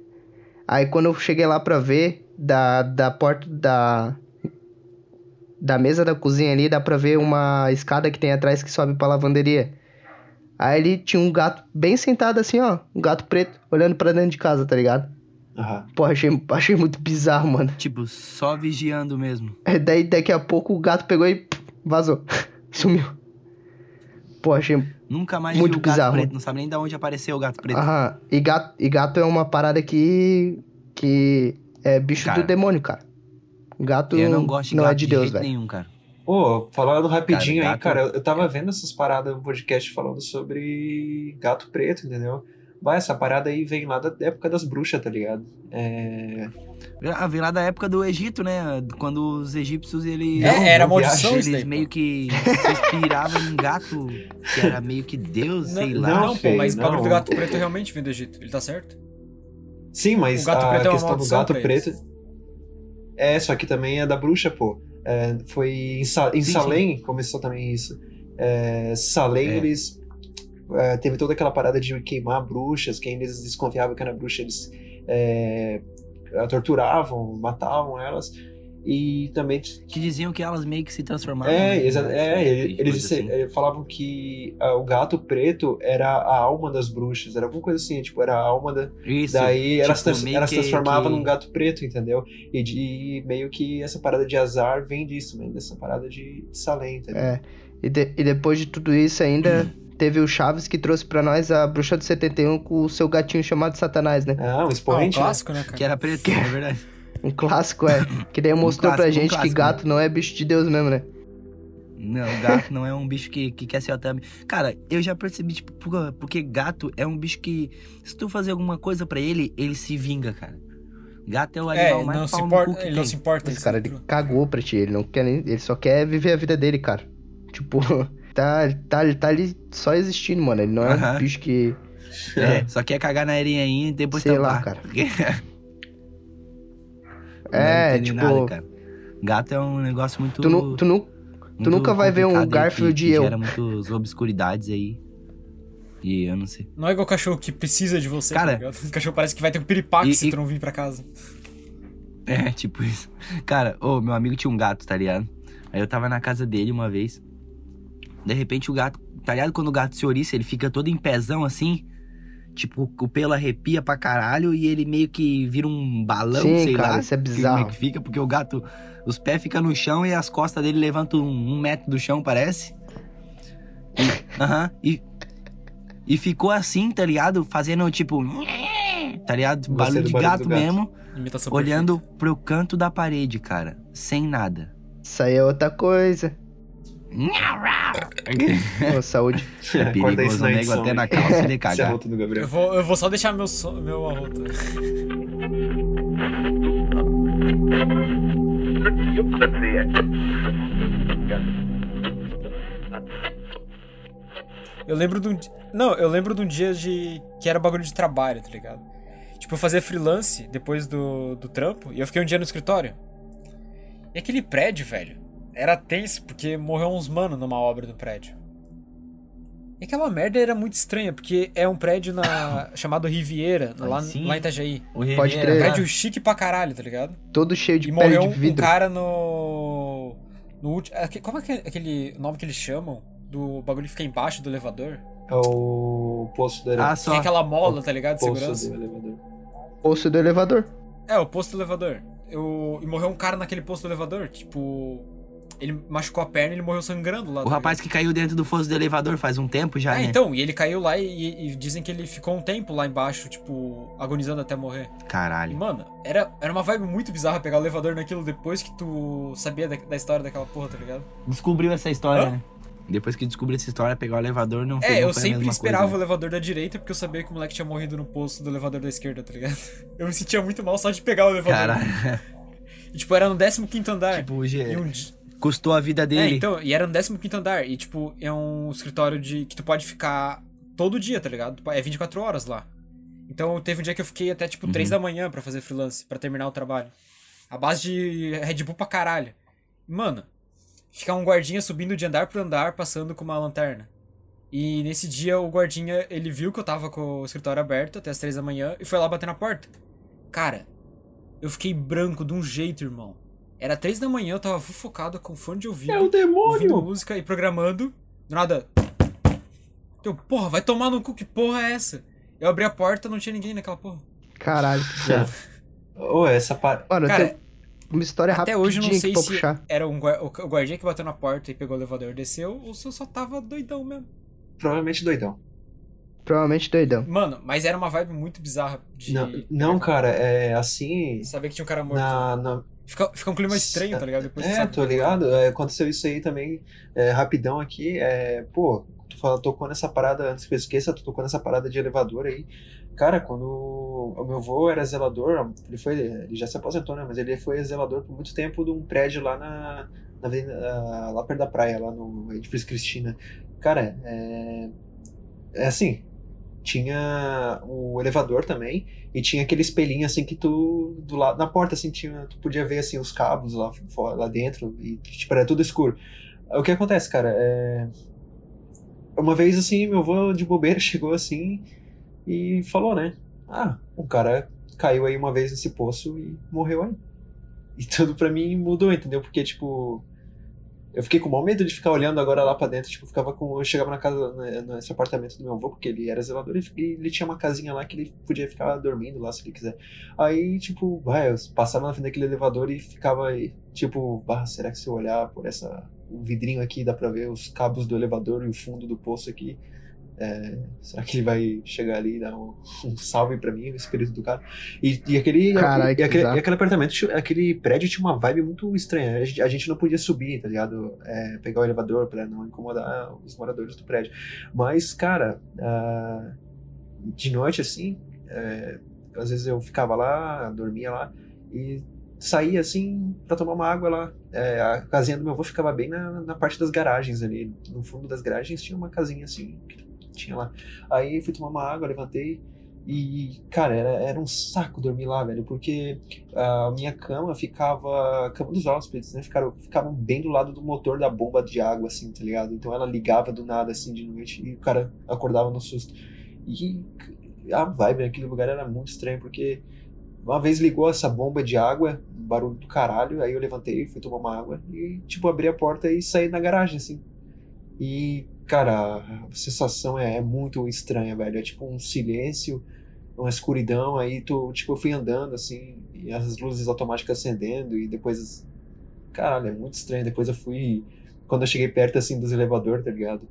Speaker 5: Aí, quando eu cheguei lá pra ver, da, da porta da, da mesa da cozinha ali, dá pra ver uma escada que tem atrás que sobe pra lavanderia. Aí ali tinha um gato bem sentado assim, ó, um gato preto, olhando pra dentro de casa, tá ligado?
Speaker 4: Aham.
Speaker 5: Pô, achei, achei muito bizarro, mano.
Speaker 3: Tipo, só vigiando mesmo.
Speaker 5: É, Daí daqui a pouco o gato pegou e pff, vazou. [LAUGHS] Sumiu. Pô, achei.
Speaker 3: Nunca mais
Speaker 5: Muito
Speaker 3: viu o gato
Speaker 5: bizarro.
Speaker 3: preto. Não sabe nem de onde apareceu o gato preto.
Speaker 5: Aham. E gato, e gato é uma parada que. que é bicho
Speaker 3: Cara,
Speaker 5: do demônio, cara. Gato
Speaker 3: Eu não gosto de
Speaker 5: não
Speaker 3: gato
Speaker 5: é de
Speaker 3: de
Speaker 5: Deus, velho.
Speaker 3: nenhum, cara.
Speaker 4: Pô, falando rapidinho
Speaker 3: Cara,
Speaker 4: aí,
Speaker 3: gato-
Speaker 4: cara, eu, eu tava vendo essas paradas no podcast falando sobre gato preto, entendeu? Vai, essa parada aí vem lá da época das bruxas, tá ligado? É.
Speaker 3: Ah, vem lá da época do Egito, né? Quando os egípcios, eles...
Speaker 6: É, era maldição
Speaker 3: Eles
Speaker 6: daí.
Speaker 3: meio
Speaker 6: pô.
Speaker 3: que se inspiravam em gato, que era meio que Deus, sei
Speaker 6: não,
Speaker 3: lá.
Speaker 4: Não,
Speaker 6: Não, pô, mas o bagulho do gato preto realmente vem do Egito. Ele tá certo?
Speaker 4: Sim, mas
Speaker 6: O gato
Speaker 4: a
Speaker 6: preto é uma
Speaker 4: questão do gato preto. É, só que também é da bruxa, pô. É, foi em, Sa- em
Speaker 3: Sim,
Speaker 4: Salem começou também isso. É, Salem,
Speaker 3: É.
Speaker 4: eles. é, teve toda aquela parada de queimar bruxas, quem eles desconfiavam que era bruxa, eles é, torturavam, matavam elas. E também
Speaker 3: Que diziam que elas meio que se transformavam.
Speaker 4: É, exa- é,
Speaker 3: né? E
Speaker 4: eles
Speaker 3: assim.
Speaker 4: eh, falavam que ah, o gato preto era a alma das bruxas, era alguma coisa assim, tipo, era a alma da.
Speaker 3: Isso,
Speaker 4: Daí ela, se
Speaker 3: tipo,
Speaker 4: trans-
Speaker 3: meio
Speaker 4: ela se
Speaker 3: que-
Speaker 4: transformava
Speaker 3: que-
Speaker 4: num gato preto, entendeu? E, de, e meio que essa parada de azar vem disso, vem dessa parada de Salem, entendeu?
Speaker 5: É. E, de- e depois de tudo isso ainda teve o Chaves que trouxe pra nós a bruxa do 71 com o seu gatinho chamado Satanás, né?
Speaker 4: Ah, um
Speaker 6: Ah, um
Speaker 4: expoente, né?
Speaker 6: clássico, né, cara?
Speaker 3: Que era preto, é verdade.
Speaker 5: Um clássico, é. Que daí mostrou pra
Speaker 3: clássico, um
Speaker 5: gente que
Speaker 3: clássico,
Speaker 5: gato não é bicho de Deus mesmo, né?
Speaker 3: Não, gato não é um bicho que, que quer ser otami. Cara, eu já percebi, tipo, por- porque gato é um bicho que, se tu fazer alguma coisa pra ele, ele se vinga, cara. Gato é o
Speaker 6: É,
Speaker 3: animal mais
Speaker 6: não se importa,
Speaker 3: que
Speaker 6: ele não
Speaker 3: tem.
Speaker 6: se importa.
Speaker 5: Esse cara, ele cagou pra ti. Ele não quer nem. Ele só quer viver a vida dele, cara. Tipo, tá, tá, ele tá ali só existindo, mano. Ele não é um bicho que.
Speaker 3: É, só quer cagar na areia aí e depois
Speaker 5: Sei
Speaker 3: tampar.
Speaker 5: lá, cara. [LAUGHS] É, tipo.
Speaker 3: nada, cara. Gato é um negócio muito.
Speaker 5: tu, nu, tu, nu,
Speaker 3: muito
Speaker 5: nunca vai ver um Garfield e
Speaker 3: que
Speaker 5: eu.
Speaker 3: gera muitas obscuridades aí. E eu não sei.
Speaker 6: Não é igual cachorro que precisa de você,
Speaker 3: Cara,
Speaker 6: tá? O [LAUGHS] cachorro parece que vai ter um piripaque
Speaker 3: e-
Speaker 6: se
Speaker 3: e-
Speaker 6: tu não vir pra casa.
Speaker 3: É, tipo isso. Cara, ô, meu amigo tinha um gato, tá ligado? Aí eu tava na casa dele uma vez. De repente o gato, tá ligado? Quando o gato se oriça, ele fica todo em pezão assim. Tipo, o pelo arrepia pra caralho e ele meio que vira um balão,
Speaker 5: Sim,
Speaker 3: sei
Speaker 5: cara,
Speaker 3: lá.
Speaker 5: isso é
Speaker 3: que-
Speaker 5: bizarro.
Speaker 3: Como é que fica? Porque o gato, os pés ficam no chão e as costas dele levantam um, um metro do chão, parece. E- [LAUGHS] Aham. e, e ficou assim, tá ligado? Fazendo tipo. Tá ligado? Barulho de gato
Speaker 4: gato.
Speaker 3: mesmo.
Speaker 6: Imitação
Speaker 3: Olhando pro canto da parede, cara. Sem nada.
Speaker 5: Isso aí é outra coisa. Ô, saúde.
Speaker 3: É
Speaker 4: isso
Speaker 3: perigoso, nego até na calça
Speaker 4: é
Speaker 3: cagar.
Speaker 6: Eu vou, eu vou só deixar meu, so- meu arroto. Eu lembro de um. Não, eu lembro de um dia de. que era bagulho de trabalho, tá ligado? Tipo, eu fazia freelance depois do, do trampo e eu fiquei um dia no escritório. E aquele prédio, velho, era tenso porque morreu uns mano numa obra do prédio. E aquela merda era muito estranha, porque é um prédio na [COUGHS] chamado Riviera, lá,
Speaker 3: sim.
Speaker 6: lá em Itajaí.
Speaker 3: O Riviera,
Speaker 5: Pode
Speaker 6: Um
Speaker 5: crer.
Speaker 6: prédio chique pra caralho, tá ligado?
Speaker 5: Todo cheio de
Speaker 6: e
Speaker 5: pele
Speaker 6: morreu
Speaker 5: de
Speaker 6: um, um
Speaker 5: vidro.
Speaker 6: cara no. No último. Como é que é aquele nome que eles chamam? Do bagulho que fica embaixo do elevador?
Speaker 4: É o posto do
Speaker 3: Ah,
Speaker 4: elevador.
Speaker 3: só.
Speaker 6: Tem aquela mola, tá ligado? De
Speaker 4: posto
Speaker 6: segurança.
Speaker 4: do elevador.
Speaker 5: Poço do elevador.
Speaker 6: É, o posto do elevador. Eu... E morreu um cara naquele posto do elevador. Tipo. Ele machucou a perna e ele morreu sangrando lá.
Speaker 3: O rapaz que caiu dentro do fosso do elevador faz um tempo já,
Speaker 6: É,
Speaker 3: né?
Speaker 6: então, e ele caiu lá e, e dizem que ele ficou um tempo lá embaixo, tipo, agonizando até morrer. E,
Speaker 3: Caralho.
Speaker 6: mano, era, era uma vibe muito bizarra pegar o elevador naquilo depois que tu sabia da, da história daquela porra, tá ligado?
Speaker 3: Descobriu essa história,
Speaker 6: Hã?
Speaker 3: né? Depois que descobri essa história, pegar o elevador não foi
Speaker 6: É, eu sempre esperava
Speaker 3: coisa,
Speaker 6: o
Speaker 3: né?
Speaker 6: elevador da direita porque eu sabia que o moleque tinha morrido no posto do elevador da esquerda, tá ligado? [LAUGHS] Eu me sentia muito mal só de pegar o elevador.
Speaker 3: Caralho.
Speaker 6: E, tipo, era no 15 andar.
Speaker 3: tipo, o
Speaker 6: e
Speaker 3: G...
Speaker 6: um
Speaker 3: custou a vida
Speaker 6: É,
Speaker 3: dele.
Speaker 6: então, e era no 15 andar. E, tipo, é um escritório de que tu pode ficar todo dia, tá ligado? É 24 horas lá. Então, teve um dia que eu fiquei até, tipo, 3 da manhã pra fazer freelance, pra terminar o trabalho. A base de Red Bull pra caralho. Mano, ficar um guardinha subindo de andar por andar, passando com uma lanterna. E nesse dia, o guardinha, ele viu que eu tava com o escritório aberto até as 3 da manhã e foi lá bater na porta. Cara, eu fiquei branco de um jeito, irmão. Era 3 da manhã, eu tava focado com fone de ouvido
Speaker 4: É o
Speaker 6: ouvindo
Speaker 4: demônio!
Speaker 6: música e programando. Do nada. Eu, porra, vai tomar no cu, que porra é essa? Eu abri a porta, não tinha ninguém naquela porra.
Speaker 5: Caralho, que bizarro.
Speaker 4: Ô, essa par...
Speaker 5: Mano,
Speaker 6: Cara,
Speaker 5: tem uma história
Speaker 6: Até
Speaker 5: rapidinha
Speaker 6: hoje eu não sei se
Speaker 5: puxar.
Speaker 6: era um o o guardinha que bateu na porta e pegou o elevador e desceu, ou se eu só tava doidão mesmo.
Speaker 4: provavelmente doidão.
Speaker 5: Provavelmente doidão.
Speaker 6: Mano, mas era uma vibe muito bizarra de.
Speaker 4: Não, não, cara, é assim.
Speaker 6: Saber que tinha um cara morto.
Speaker 4: Na, na,
Speaker 6: Fica, fica um clima estranho, tá ligado? Depois
Speaker 4: É, tô ligado. É, aconteceu isso aí também, é, rapidão aqui. É, pô, tu fala, tocou nessa parada, antes que eu esqueça, tu tocou nessa parada de elevador aí. Cara, quando o meu avô era zelador, ele foi, ele já se aposentou, né? Mas ele foi zelador por muito tempo de um prédio lá na, na avenida, ah, lá perto da praia, lá no edifício Cristina. Cara, é, é assim, tinha o elevador também e tinha aquele espelhinho assim que tu do lado na porta assim tinha tu podia ver assim os cabos lá fora, lá dentro e tipo era tudo escuro. O que acontece cara é uma vez assim meu avô de bobeira [LAUGHS] chegou assim e falou né ah um cara caiu aí uma vez nesse poço e morreu aí. E tudo pra mim mudou entendeu? Porque tipo eu fiquei com o maior medo de ficar olhando agora lá pra dentro. Tipo, ficava com. Eu chegava na casa, né, nesse apartamento do meu avô, porque ele era zelador e ele tinha uma casinha lá que ele podia ficar dormindo lá se ele quiser. Aí, tipo, vai, eu passava na frente daquele elevador e ficava tipo, bah, será que se eu olhar por essa. O vidrinho aqui dá pra ver os cabos do elevador e o fundo do poço aqui. É, será que ele vai chegar ali e dar um, um salve pra mim, o espírito do cara? E, e aquele,
Speaker 5: Caralho,
Speaker 4: e,
Speaker 5: que
Speaker 4: aquele, e aquele apartamento, aquele prédio tinha uma vibe muito estranha. A gente, a gente não podia subir, tá ligado? É, pegar o elevador pra não incomodar os moradores do prédio. Mas, cara, ah, de noite assim, é, às vezes eu ficava lá, dormia lá e saía assim pra tomar uma água lá. É, a casinha do meu avô ficava bem na, na parte das garagens ali. No fundo das garagens tinha uma casinha assim, que tinha lá. Aí fui tomar uma água, levantei e, cara, era, era um saco dormir lá, velho, porque a minha cama ficava. A cama dos hóspedes, né? Ficaram, ficavam bem do lado do motor da bomba de água, assim, tá ligado? Então ela ligava do nada, assim, de noite e o cara acordava no susto. E a vibe naquele lugar era muito estranha, porque uma vez ligou essa bomba de água, barulho do caralho, aí eu levantei, fui tomar uma água e, tipo, abri a porta e saí na garagem, assim. E, cara, a sensação é, é muito estranha, velho. É tipo um silêncio, uma escuridão, aí tu, tipo, eu fui andando, assim, e as luzes automáticas acendendo, e depois. Caralho, é muito estranho. Depois eu fui. Quando eu cheguei perto, assim, dos elevadores, tá ligado?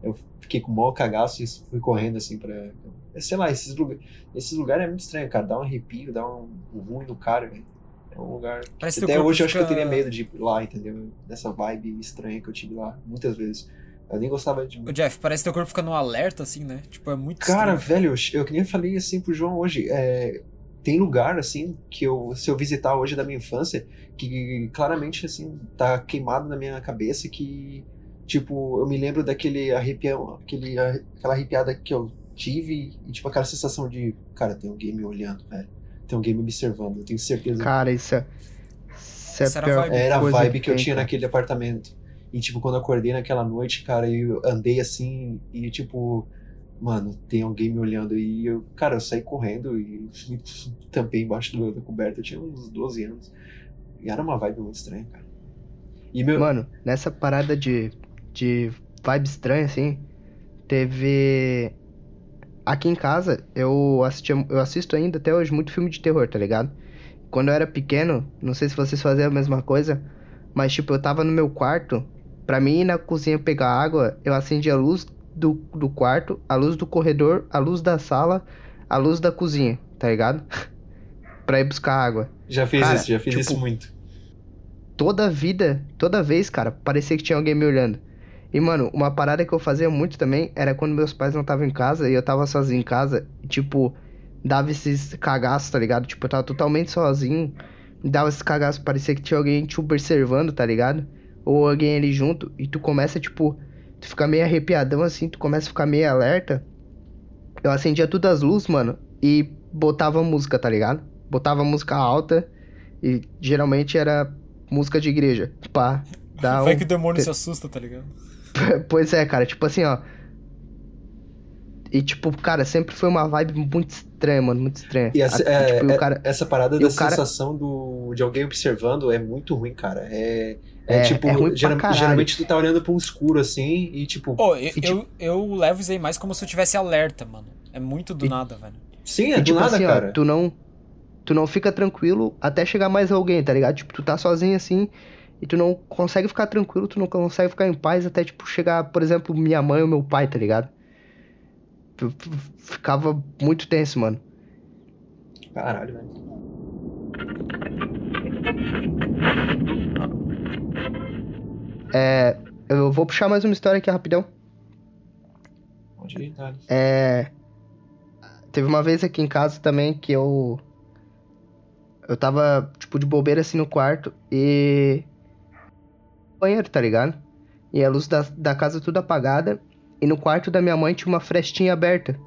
Speaker 4: Eu fiquei com o maior cagaço e fui correndo, assim, pra. Sei lá, esses, lugar... esses lugares é muito estranho, cara. Dá um arrepio, dá um, um ruim no cara, velho. É um lugar.
Speaker 6: Parece
Speaker 4: Até hoje eu acho que eu
Speaker 6: fica-
Speaker 4: teria medo de ir lá, entendeu? Dessa vibe estranha que eu tive lá, muitas vezes. Eu nem gostava de.
Speaker 6: Ô, Jeff, parece que teu corpo fica no alerta, assim, né? Tipo, é muito
Speaker 4: Cara,
Speaker 6: estranho.
Speaker 4: velho, eu, eu que nem falei assim pro João hoje. É, tem lugar, assim, que eu, se eu visitar hoje da minha infância, que claramente, assim, tá queimado na minha cabeça, que, tipo, eu me lembro daquele arrepião, aquele, aquela arrepiada que eu tive, e, tipo, aquela sensação de, cara, tem alguém me olhando, velho. Tem alguém me observando, eu tenho certeza.
Speaker 5: Cara, isso é. Isso é
Speaker 6: Essa era a vibe.
Speaker 4: Era a vibe que eu
Speaker 5: tem,
Speaker 4: tinha naquele apartamento. E, tipo, quando acordei naquela noite, cara, eu andei assim e, tipo, mano, tem alguém me olhando. E eu, cara, eu saí correndo e tampei embaixo do- da coberta. Eu tinha uns 12 anos. E era uma vibe muito estranha, cara. E meu.
Speaker 5: Mano, nessa parada de, de vibe estranha, assim, teve. Aqui em casa, eu, assistia, eu assisto ainda até hoje muito filme de terror, tá ligado? Quando eu era pequeno, não sei se vocês faziam a mesma coisa, mas tipo, eu tava no meu quarto, pra mim ir na cozinha pegar água, eu acendia a luz do, do quarto, a luz do corredor, a luz da sala, a luz da cozinha, tá ligado? [LAUGHS] pra ir buscar água.
Speaker 4: Já fiz
Speaker 5: Cara,
Speaker 4: isso, já fiz
Speaker 5: tipo,
Speaker 4: isso muito.
Speaker 5: toda vida, toda vez, cara, parecia que tinha alguém me olhando. E, mano, uma parada que eu fazia muito também era quando meus pais não estavam em casa e eu tava sozinho em casa, e, tipo, dava esses cagaços, tá ligado? Tipo, eu tava totalmente sozinho, dava esses cagaços, parecia que tinha alguém te observando, tá ligado? Ou alguém ali junto, e tu começa, tipo, tu fica meio arrepiadão assim, tu começa a ficar meio alerta. Eu acendia todas as luzes, mano, e botava música, tá ligado? Botava música alta, e geralmente era música de igreja, pá. Dá [LAUGHS]
Speaker 6: Vai
Speaker 5: um-
Speaker 6: que o demônio se assusta, tá ligado? [LAUGHS]
Speaker 5: Pois é, cara, tipo assim, ó. E tipo, cara, sempre foi uma vibe muito estranha, mano, muito estranha.
Speaker 4: E essa,
Speaker 5: A-
Speaker 4: é-
Speaker 5: tipo,
Speaker 4: é-
Speaker 5: o cara,
Speaker 4: essa parada
Speaker 5: e
Speaker 4: da
Speaker 5: o cara-
Speaker 4: sensação do, de alguém observando é muito ruim, cara. É, é,
Speaker 5: É,
Speaker 4: tipo,
Speaker 5: é
Speaker 4: geral- geralmente tu tá olhando pra um escuro assim e tipo.
Speaker 6: Pô, eu,
Speaker 5: E, tipo-
Speaker 6: eu, eu levo isso aí mais como se eu tivesse alerta, mano. É muito do
Speaker 5: E-
Speaker 6: nada, velho.
Speaker 4: Sim, é
Speaker 5: e,
Speaker 4: do
Speaker 5: tipo
Speaker 4: nada,
Speaker 5: assim,
Speaker 4: cara.
Speaker 5: ó, tu não. Tu não fica tranquilo até chegar mais alguém, tá ligado? Tipo, tu tá sozinho assim e tu não consegue ficar tranquilo, tu não consegue ficar em paz até, tipo, chegar, por exemplo, minha mãe ou meu pai, tá ligado? Eu f- Ficava muito tenso, mano.
Speaker 4: Caralho, velho.
Speaker 5: É. Eu vou puxar mais uma história aqui rapidão.
Speaker 4: Dale.
Speaker 5: É. Teve uma vez aqui em casa também que eu. Eu tava, tipo, de bobeira assim no quarto e. Banheiro, tá ligado? E a luz da, da casa tudo apagada. E no quarto da minha mãe tinha uma frestinha aberta.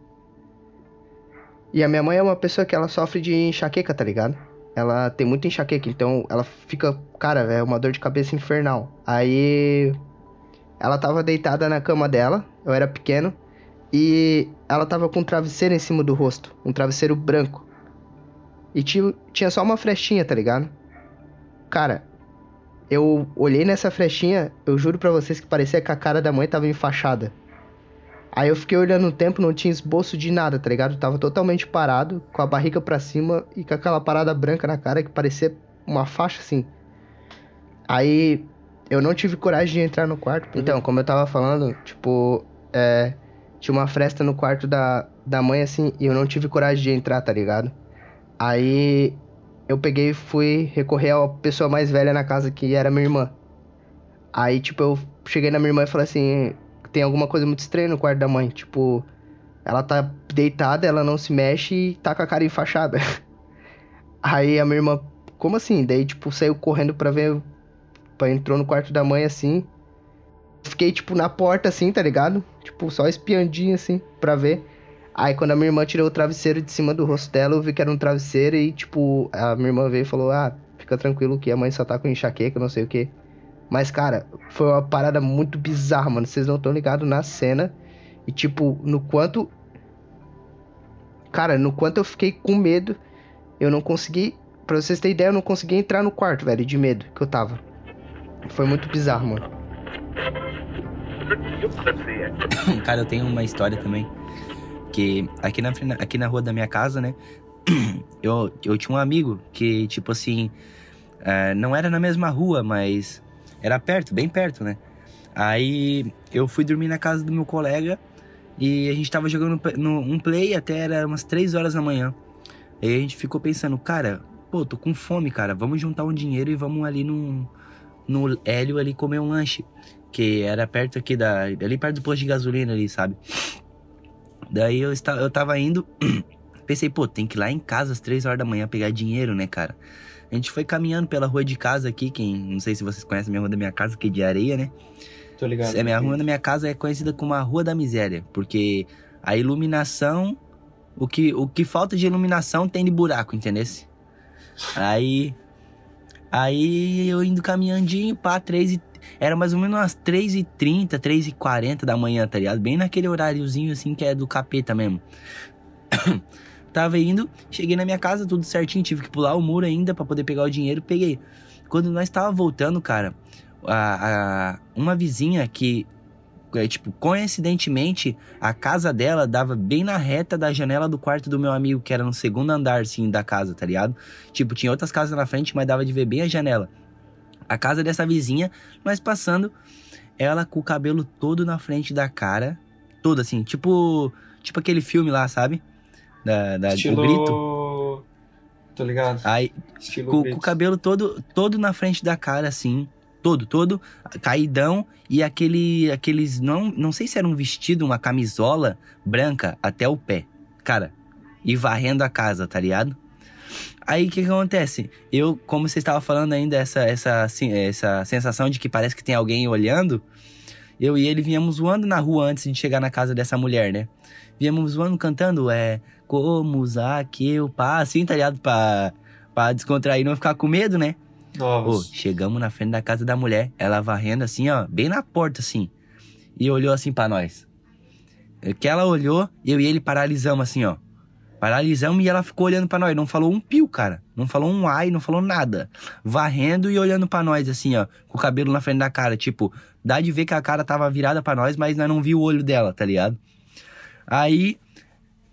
Speaker 5: E a minha mãe é uma pessoa que ela sofre de enxaqueca, tá ligado? Ela tem muita enxaqueca, então ela fica. Cara, é uma dor de cabeça infernal. Aí. Ela tava deitada na cama dela, eu era pequeno. E ela tava com um travesseiro em cima do rosto. Um travesseiro branco. E tinha, só uma frestinha, tá ligado? Cara, eu olhei nessa frestinha, eu juro pra vocês que parecia que a cara da mãe tava enfaixada. Aí eu fiquei olhando o tempo, não tinha esboço de nada, tá ligado? Tava totalmente parado, com a barriga pra cima e com aquela parada branca na cara que parecia uma faixa assim. Aí eu não tive coragem de entrar no quarto. Então, como eu tava falando, tipo, é, tinha uma fresta no quarto da, da mãe, assim, e eu não tive coragem de entrar, tá ligado? Aí eu peguei e fui recorrer à pessoa mais velha na casa, que era minha irmã. Aí, tipo, eu cheguei na minha irmã e falei assim: tem alguma coisa muito estranha no quarto da mãe. Tipo, ela tá deitada, ela não se mexe e tá com a cara enfaixada. [LAUGHS] Aí a minha irmã, como assim? Daí, tipo, saiu correndo pra ver. Pra entrou no quarto da mãe assim. Fiquei, tipo, na porta assim, tá ligado? Tipo, só espiandinho assim, pra ver. Aí quando a minha irmã tirou o travesseiro de cima do rosto dela, eu vi que era um travesseiro e, tipo, a minha irmã veio e falou: Ah, fica tranquilo que a mãe só tá com enxaqueca, não sei o que. Mas, cara, foi uma parada muito bizarra, mano. Vocês não estão ligados na cena. E, tipo, no quanto. Cara, no quanto eu fiquei com medo, eu não consegui. Pra vocês terem ideia, eu não consegui entrar no quarto, velho, de medo que eu tava. Foi muito bizarro, mano. [COUGHS]
Speaker 3: Cara, eu tenho uma história também. Que aqui na, aqui na rua da minha casa, né? [COUGHS] Eu, eu tinha um amigo que, tipo assim, eh, não era na mesma rua, mas era perto, bem perto, né? Aí eu fui dormir na casa do meu colega e a gente tava jogando no, um play até era umas 3 horas da manhã. Aí a gente ficou pensando, cara, pô, tô com fome, cara, vamos juntar um dinheiro e vamos ali no, no Hélio ali comer um lanche. Que era perto aqui da. ali perto do posto de gasolina ali, sabe? Daí eu, estava, eu tava indo. [CLEARS THROAT] Pensei, pô, tem que ir lá em casa às três horas da manhã pegar dinheiro, né, cara? A gente foi caminhando pela rua de casa aqui, quem não sei se vocês conhecem a minha rua da minha casa, que é de areia, né?
Speaker 4: Tô ligado.
Speaker 3: É, minha rua da minha casa é conhecida como a Rua da Miséria, porque a iluminação, o que, o que falta de iluminação tem de buraco, entendesse? Aí, aí eu indo caminhandinho, pá, três e, era mais ou menos umas 3h30, 3h40 da manhã, tá ligado? Bem naquele horáriozinho assim que é do capeta mesmo. Tava indo, cheguei na minha casa, tudo certinho, tive que pular o muro ainda pra poder pegar o dinheiro, peguei. Quando nós tava voltando, cara, a, a- uma vizinha que, é, tipo, coincidentemente, a casa dela dava bem na reta da janela do quarto do meu amigo, que era no segundo andar, assim, da casa, tá ligado? Tipo, tinha outras casas na frente, mas dava de ver bem a janela. A casa dessa vizinha, nós passando, ela com o cabelo todo na frente da cara, todo assim, tipo, tipo aquele filme lá, sabe? Da, da,
Speaker 4: Estilo...
Speaker 3: O grito.
Speaker 4: Tô ligado.
Speaker 3: Aí,
Speaker 4: Estilo
Speaker 3: com, com o cabelo todo, todo na frente da cara, assim. Todo, todo, caidão. E aquele, aqueles, não, não sei se era um vestido, uma camisola branca até o pé. Cara, e varrendo a casa, tá ligado? Aí o que, que acontece? Eu, como você estava falando ainda, essa, essa, assim, essa sensação de que parece que tem alguém olhando, eu e ele viemos voando na rua antes de chegar na casa dessa mulher, né? Viemos voando cantando, é, como usar que eu passo, assim, tá ligado? Pra, pra descontrair e não ficar com medo, né? Ô, chegamos na frente da casa da mulher, ela varrendo assim, ó, bem na porta, assim. E olhou assim pra nós. Que ela olhou, eu e ele paralisamos assim, ó. Paralisamos e ela ficou olhando pra nós. Não falou um pio, cara. Não falou um ai, não falou nada. Varrendo e olhando pra nós, assim, ó. Com o cabelo na frente da cara. Tipo, dá de ver que a cara tava virada pra nós, mas nós não viu o olho dela, tá ligado? Aí,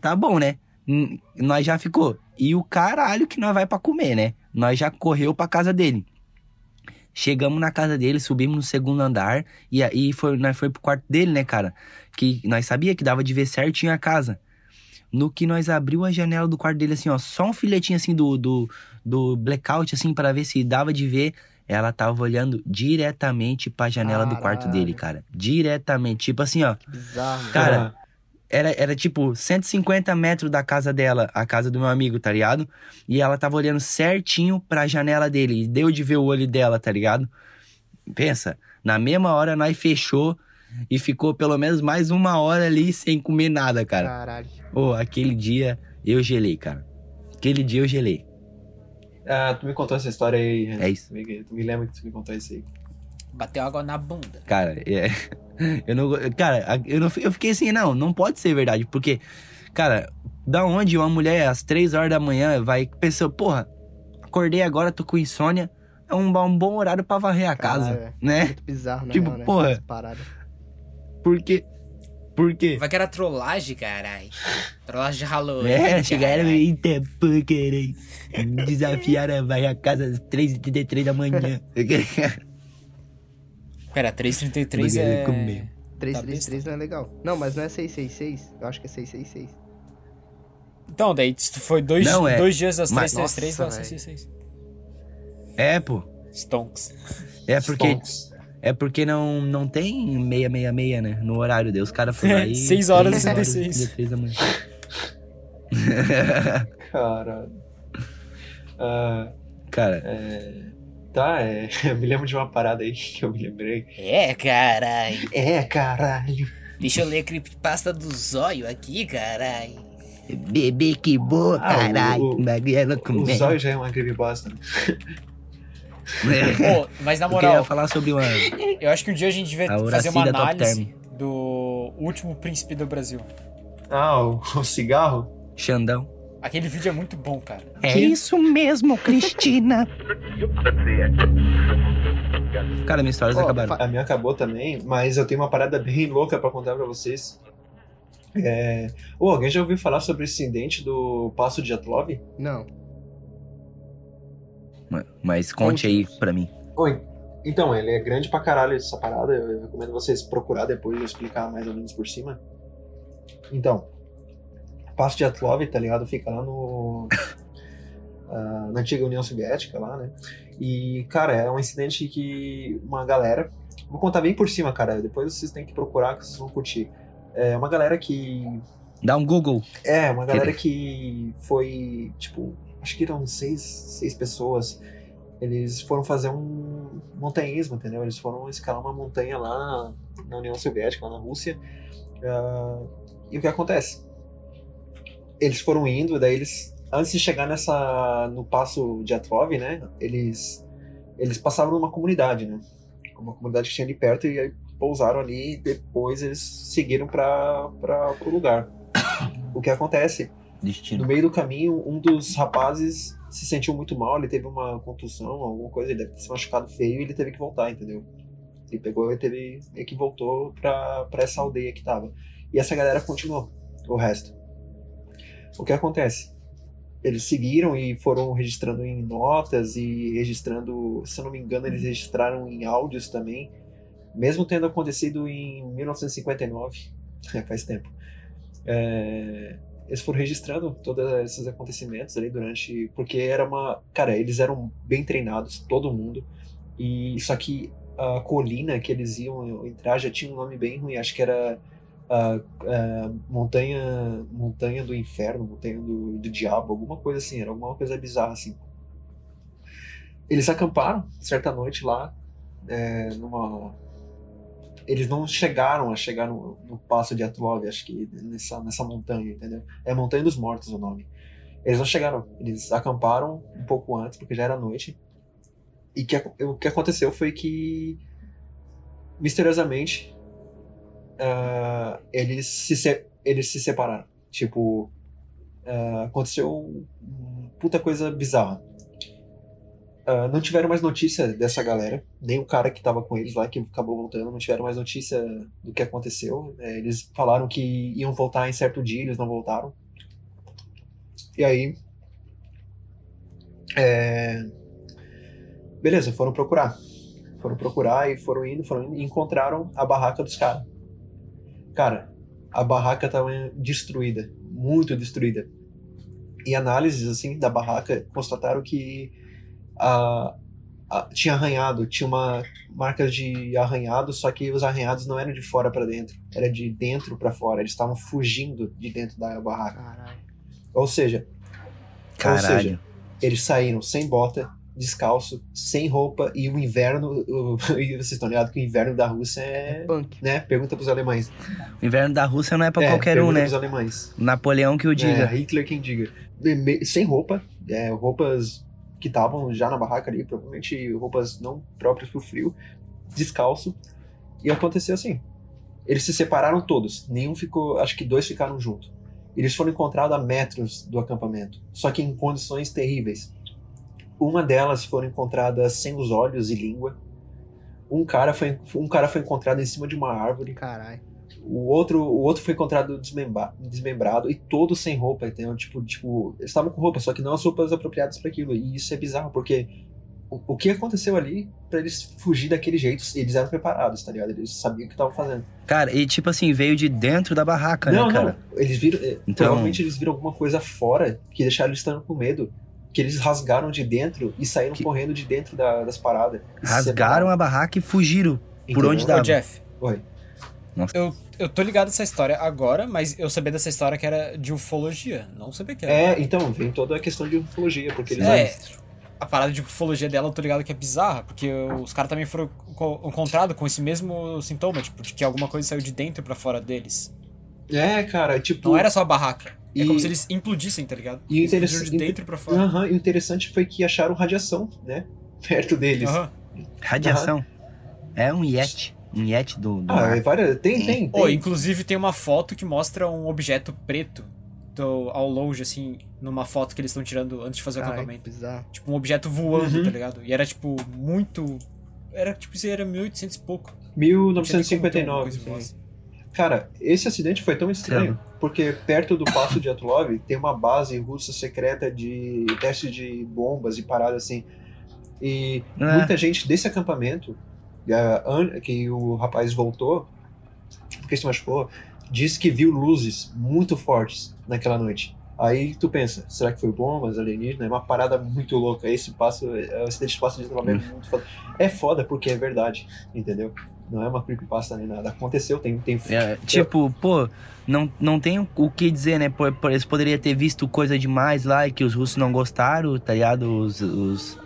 Speaker 3: tá bom, né? Nós já ficou. E o caralho que nós vai pra comer, né? Nós já correu pra casa dele. Chegamos na casa dele, subimos no segundo andar e aí foi, nós foi pro quarto dele, né, cara? Que nós sabia que dava de ver certinho a casa. No que nós abriu a janela do quarto dele, assim, ó, só um filetinho assim do, do, do blackout, assim, para ver se dava de ver. Ela tava olhando diretamente pra janela do quarto
Speaker 5: Caralho.
Speaker 3: dele, cara. Diretamente. Tipo assim, ó.
Speaker 5: Bizarro.
Speaker 3: Cara, era, era tipo 150 metros da casa dela, a casa do meu amigo, tá ligado? E ela tava olhando certinho pra janela dele. E deu de ver o olho dela, tá ligado? Pensa, na mesma hora nós fechou e ficou pelo menos mais uma hora ali sem comer nada, cara.
Speaker 5: Caralho.
Speaker 3: Ô, aquele dia eu gelei, cara. Aquele dia eu gelei.
Speaker 4: Ah, tu me contou essa história aí.
Speaker 3: É isso.
Speaker 4: Tu me, tu me lembra que tu me contou isso aí.
Speaker 6: Bateu água na bunda.
Speaker 3: Cara, é. [LAUGHS] Eu não. Cara, eu, não, eu fiquei assim, não, não pode ser verdade. Porque, cara, da onde uma mulher às três horas da manhã vai. Pensou, porra, acordei agora, tô com insônia. É um, um bom horário pra varrer a casa,
Speaker 5: é.
Speaker 3: né?
Speaker 5: Muito bizarro, na
Speaker 3: Tipo,
Speaker 5: real, né?
Speaker 3: porra. Porque. Por quê?
Speaker 6: Vai que era trollagem, carai. Trollagem de Halloween.
Speaker 3: É, chegaram
Speaker 6: carai.
Speaker 3: eita, pô, caralho. Desafiaram a varrer a casa às 3h33 da manhã. [LAUGHS] [LAUGHS]
Speaker 6: Pera, 333
Speaker 3: Bagulho
Speaker 6: é...
Speaker 3: comer.
Speaker 5: 333 não é legal. Não, mas não é 666. Eu acho que é 666.
Speaker 6: Então, daí foi dois,
Speaker 3: Não, é.
Speaker 6: dois dias
Speaker 3: Mas-
Speaker 6: 333, dá
Speaker 5: Nossa,
Speaker 6: 666.
Speaker 3: É, pô.
Speaker 6: Stonks.
Speaker 3: É porque,
Speaker 4: Stonks.
Speaker 3: é porque não, não tem 666, né? No horário dele. Os caras foram [LAUGHS] aí.
Speaker 6: Seis horas e
Speaker 3: três
Speaker 6: 66.
Speaker 3: 33 da manhã. [LAUGHS]
Speaker 4: Cara. Ah,
Speaker 3: Cara,
Speaker 4: é, tá, é, [LAUGHS] eu me lembro de uma parada aí que eu me lembrei.
Speaker 6: É, carai.
Speaker 4: É, caralho.
Speaker 6: Deixa eu ler a creepypasta do zóio aqui, carai.
Speaker 3: bebê que boa,
Speaker 4: Ah,
Speaker 3: caralho.
Speaker 4: o-
Speaker 3: Bagulho ela
Speaker 4: O zóio já é uma creepypasta. né?
Speaker 6: Pô, mas na [LAUGHS]
Speaker 3: Eu queria
Speaker 6: moral,
Speaker 3: falar sobre uma.
Speaker 6: eu acho que um dia a gente devia
Speaker 3: A
Speaker 6: fazer uma análise do último príncipe do Brasil.
Speaker 4: Ah, o, o cigarro?
Speaker 3: Xandão.
Speaker 6: Aquele vídeo é muito bom, cara.
Speaker 3: É isso mesmo, Cristina. Cara, minhas histórias
Speaker 5: Ó,
Speaker 3: acabaram.
Speaker 4: A minha acabou também, mas eu tenho uma parada bem louca pra contar pra vocês. É... Ô, alguém já ouviu falar sobre esse incidente do Passo de Jatlov?
Speaker 5: Não.
Speaker 3: Mas conte aí pra mim.
Speaker 4: Oi. Então, ele é grande pra caralho essa parada. Eu recomendo vocês procurar depois e explicar mais ou menos por cima. Então, Passo de Atlov, tá ligado? Fica lá no. [LAUGHS] ah, na antiga União Soviética, lá, né? E, cara, é um incidente que uma galera. Vou contar bem por cima, cara. Depois vocês têm que procurar que vocês vão curtir. É uma galera que
Speaker 3: Dá um Google.
Speaker 4: É, uma galera que foi, tipo, acho que eram seis, seis pessoas. Eles foram fazer um montanhismo, entendeu? Eles foram escalar uma montanha lá na União Soviética, lá na Rússia. Uh, e o que acontece? Eles foram indo, daí eles, antes de chegar nessa, no passo de Atrov, né? Eles, eles passavam numa comunidade, né? Uma comunidade que tinha ali perto e aí pousaram ali e depois eles seguiram para o lugar. O que acontece?
Speaker 3: Destino.
Speaker 4: No meio do caminho, um dos rapazes se sentiu muito mal, ele teve uma contusão, alguma coisa, ele deve ter se machucado feio e ele teve que voltar, entendeu? Ele pegou e teve e que voltou pra, pra essa aldeia que tava. E essa galera continuou, o resto. O que acontece? Eles seguiram e foram registrando em notas e registrando, se eu não me engano, eles registraram em áudios também, mesmo tendo acontecido em 1959, [LAUGHS] faz tempo. É, eles foram registrando todos esses acontecimentos ali durante. Porque era uma. Cara, eles eram bem treinados, todo mundo. E só que a colina que eles iam entrar já tinha um nome bem ruim, acho que era. Montanha montanha do inferno montanha do, do diabo alguma coisa assim era alguma coisa bizarra assim eles acamparam certa noite lá é, numa eles não chegaram a chegar no, no passo de Atlov, acho que nessa, nessa montanha, entendeu? É Montanha dos Mortos o nome. Eles não chegaram, eles acamparam um pouco antes, porque já era noite. E que, o que aconteceu foi que, misteriosamente, uh, eles, se, eles se separaram. Tipo, uh, aconteceu puta coisa bizarra. Uh, não tiveram mais notícia dessa galera, nem o cara que estava com eles lá, que acabou voltando, não tiveram mais notícia do que aconteceu. É, eles falaram que iam voltar em certo dia, eles não voltaram. E aí. É... Beleza, foram procurar. Foram procurar e foram indo, foram indo e encontraram a barraca dos caras. Cara, a barraca estava destruída, muito destruída. E análises assim da barraca constataram que a, a, tinha arranhado, tinha uma marca de arranhado, só que os arranhados não eram de fora para dentro, era de dentro para fora. Eles estavam fugindo de dentro da barraca.
Speaker 5: Caralho.
Speaker 4: Ou seja,
Speaker 3: Caralho.
Speaker 4: ou seja, eles saíram sem bota, descalço, sem roupa e o inverno, o, [LAUGHS] e vocês estão ligados que o inverno da Rússia é,
Speaker 5: É punk.
Speaker 4: né? Pergunta pros alemães.
Speaker 3: O inverno da Rússia não é pra
Speaker 4: é,
Speaker 3: qualquer um,
Speaker 4: pergunta
Speaker 3: né?
Speaker 4: pros alemães.
Speaker 3: Napoleão que o diga.
Speaker 4: É, Hitler quem diga. Sem roupa, é, roupas que estavam já na barraca ali, provavelmente roupas não próprias pro frio, descalço. E aconteceu assim. Eles se separaram todos. Nenhum ficou. Acho que dois ficaram juntos. Eles foram encontrados a metros do acampamento, só que em condições terríveis. Uma delas foram encontradas sem os olhos e língua. Um cara foi, um cara foi encontrado em cima de uma árvore.
Speaker 5: Caralho.
Speaker 4: O outro, o outro foi encontrado desmembra, desmembrado e todos sem roupa, entendeu? Tipo, tipo, eles estavam com roupa, só que não as roupas apropriadas para aquilo. E isso é bizarro, porque o, o que aconteceu ali para eles fugir daquele jeito? Eles eram preparados, tá ligado? Eles sabiam o que estavam fazendo.
Speaker 3: Cara, e tipo assim, veio de dentro da barraca,
Speaker 4: não,
Speaker 3: né, cara?
Speaker 4: não. Eles viram. eh,
Speaker 3: Então-
Speaker 4: Provavelmente eles viram alguma coisa fora que deixaram eles estando com medo. Que eles rasgaram de dentro e saíram
Speaker 3: Que-
Speaker 4: correndo de dentro da- das paradas. E se
Speaker 3: Rasgaram a barraca e fugiram. por
Speaker 4: entendeu?
Speaker 3: onde dá?
Speaker 6: Ô, Jeff.
Speaker 4: Oi.
Speaker 3: Nossa.
Speaker 6: Eu, eu tô ligado nessa história agora, mas eu sabia dessa história que era de ufologia. Não sabia que era.
Speaker 4: É, então, vem toda a questão de ufologia, porque eles
Speaker 6: É, a parada de ufologia dela eu tô ligado que é bizarra, porque os caras também foram co- encontrados com esse mesmo sintoma, tipo, de que alguma coisa saiu de dentro pra fora deles.
Speaker 4: É, cara, tipo.
Speaker 6: Não era só a barraca. É
Speaker 4: E-
Speaker 6: como se eles implodissem, tá ligado?
Speaker 4: E
Speaker 6: eles
Speaker 4: interessa-
Speaker 6: de dentro pra fora.
Speaker 4: Aham, e o interessante foi que acharam radiação, né? [LAUGHS] Perto deles.
Speaker 6: Aham.
Speaker 3: Radiação. É um Yeti. Um Yeti do, do
Speaker 4: Ah, é várias. Tem, tem, tem.
Speaker 6: Ô, inclusive tem uma foto que mostra um objeto preto do- ao longe, assim, numa foto que eles estão tirando antes de fazer o acampamento.
Speaker 5: bizarro.
Speaker 6: Tipo, um objeto voando,
Speaker 4: Uhum.
Speaker 6: tá ligado? E era, tipo, muito. Era, tipo, isso aí era 1800 e pouco. Não tinha nem como ter uma
Speaker 4: 1959.
Speaker 6: coisa igual assim.
Speaker 4: Cara, esse acidente foi tão estranho, porque perto do Passo de Atlov tem uma base russa secreta de teste de bombas e paradas assim. E
Speaker 3: Ah.
Speaker 4: muita gente desse acampamento, an- que o rapaz voltou, porque se machucou, disse que viu luzes muito fortes naquela noite. Aí tu pensa, será que foi bombas, alienígena? É uma parada muito louca. Esse passo, é, acidente de passo de Atlov é muito foda. É foda porque é verdade, entendeu? Não é uma creepypasta nem nada. Aconteceu, tem. tem
Speaker 3: É, tipo, pô, não, não tem o que dizer, né? Por, por, eles poderiam ter visto coisa demais lá e que os russos não gostaram, tá ligado? Os, os,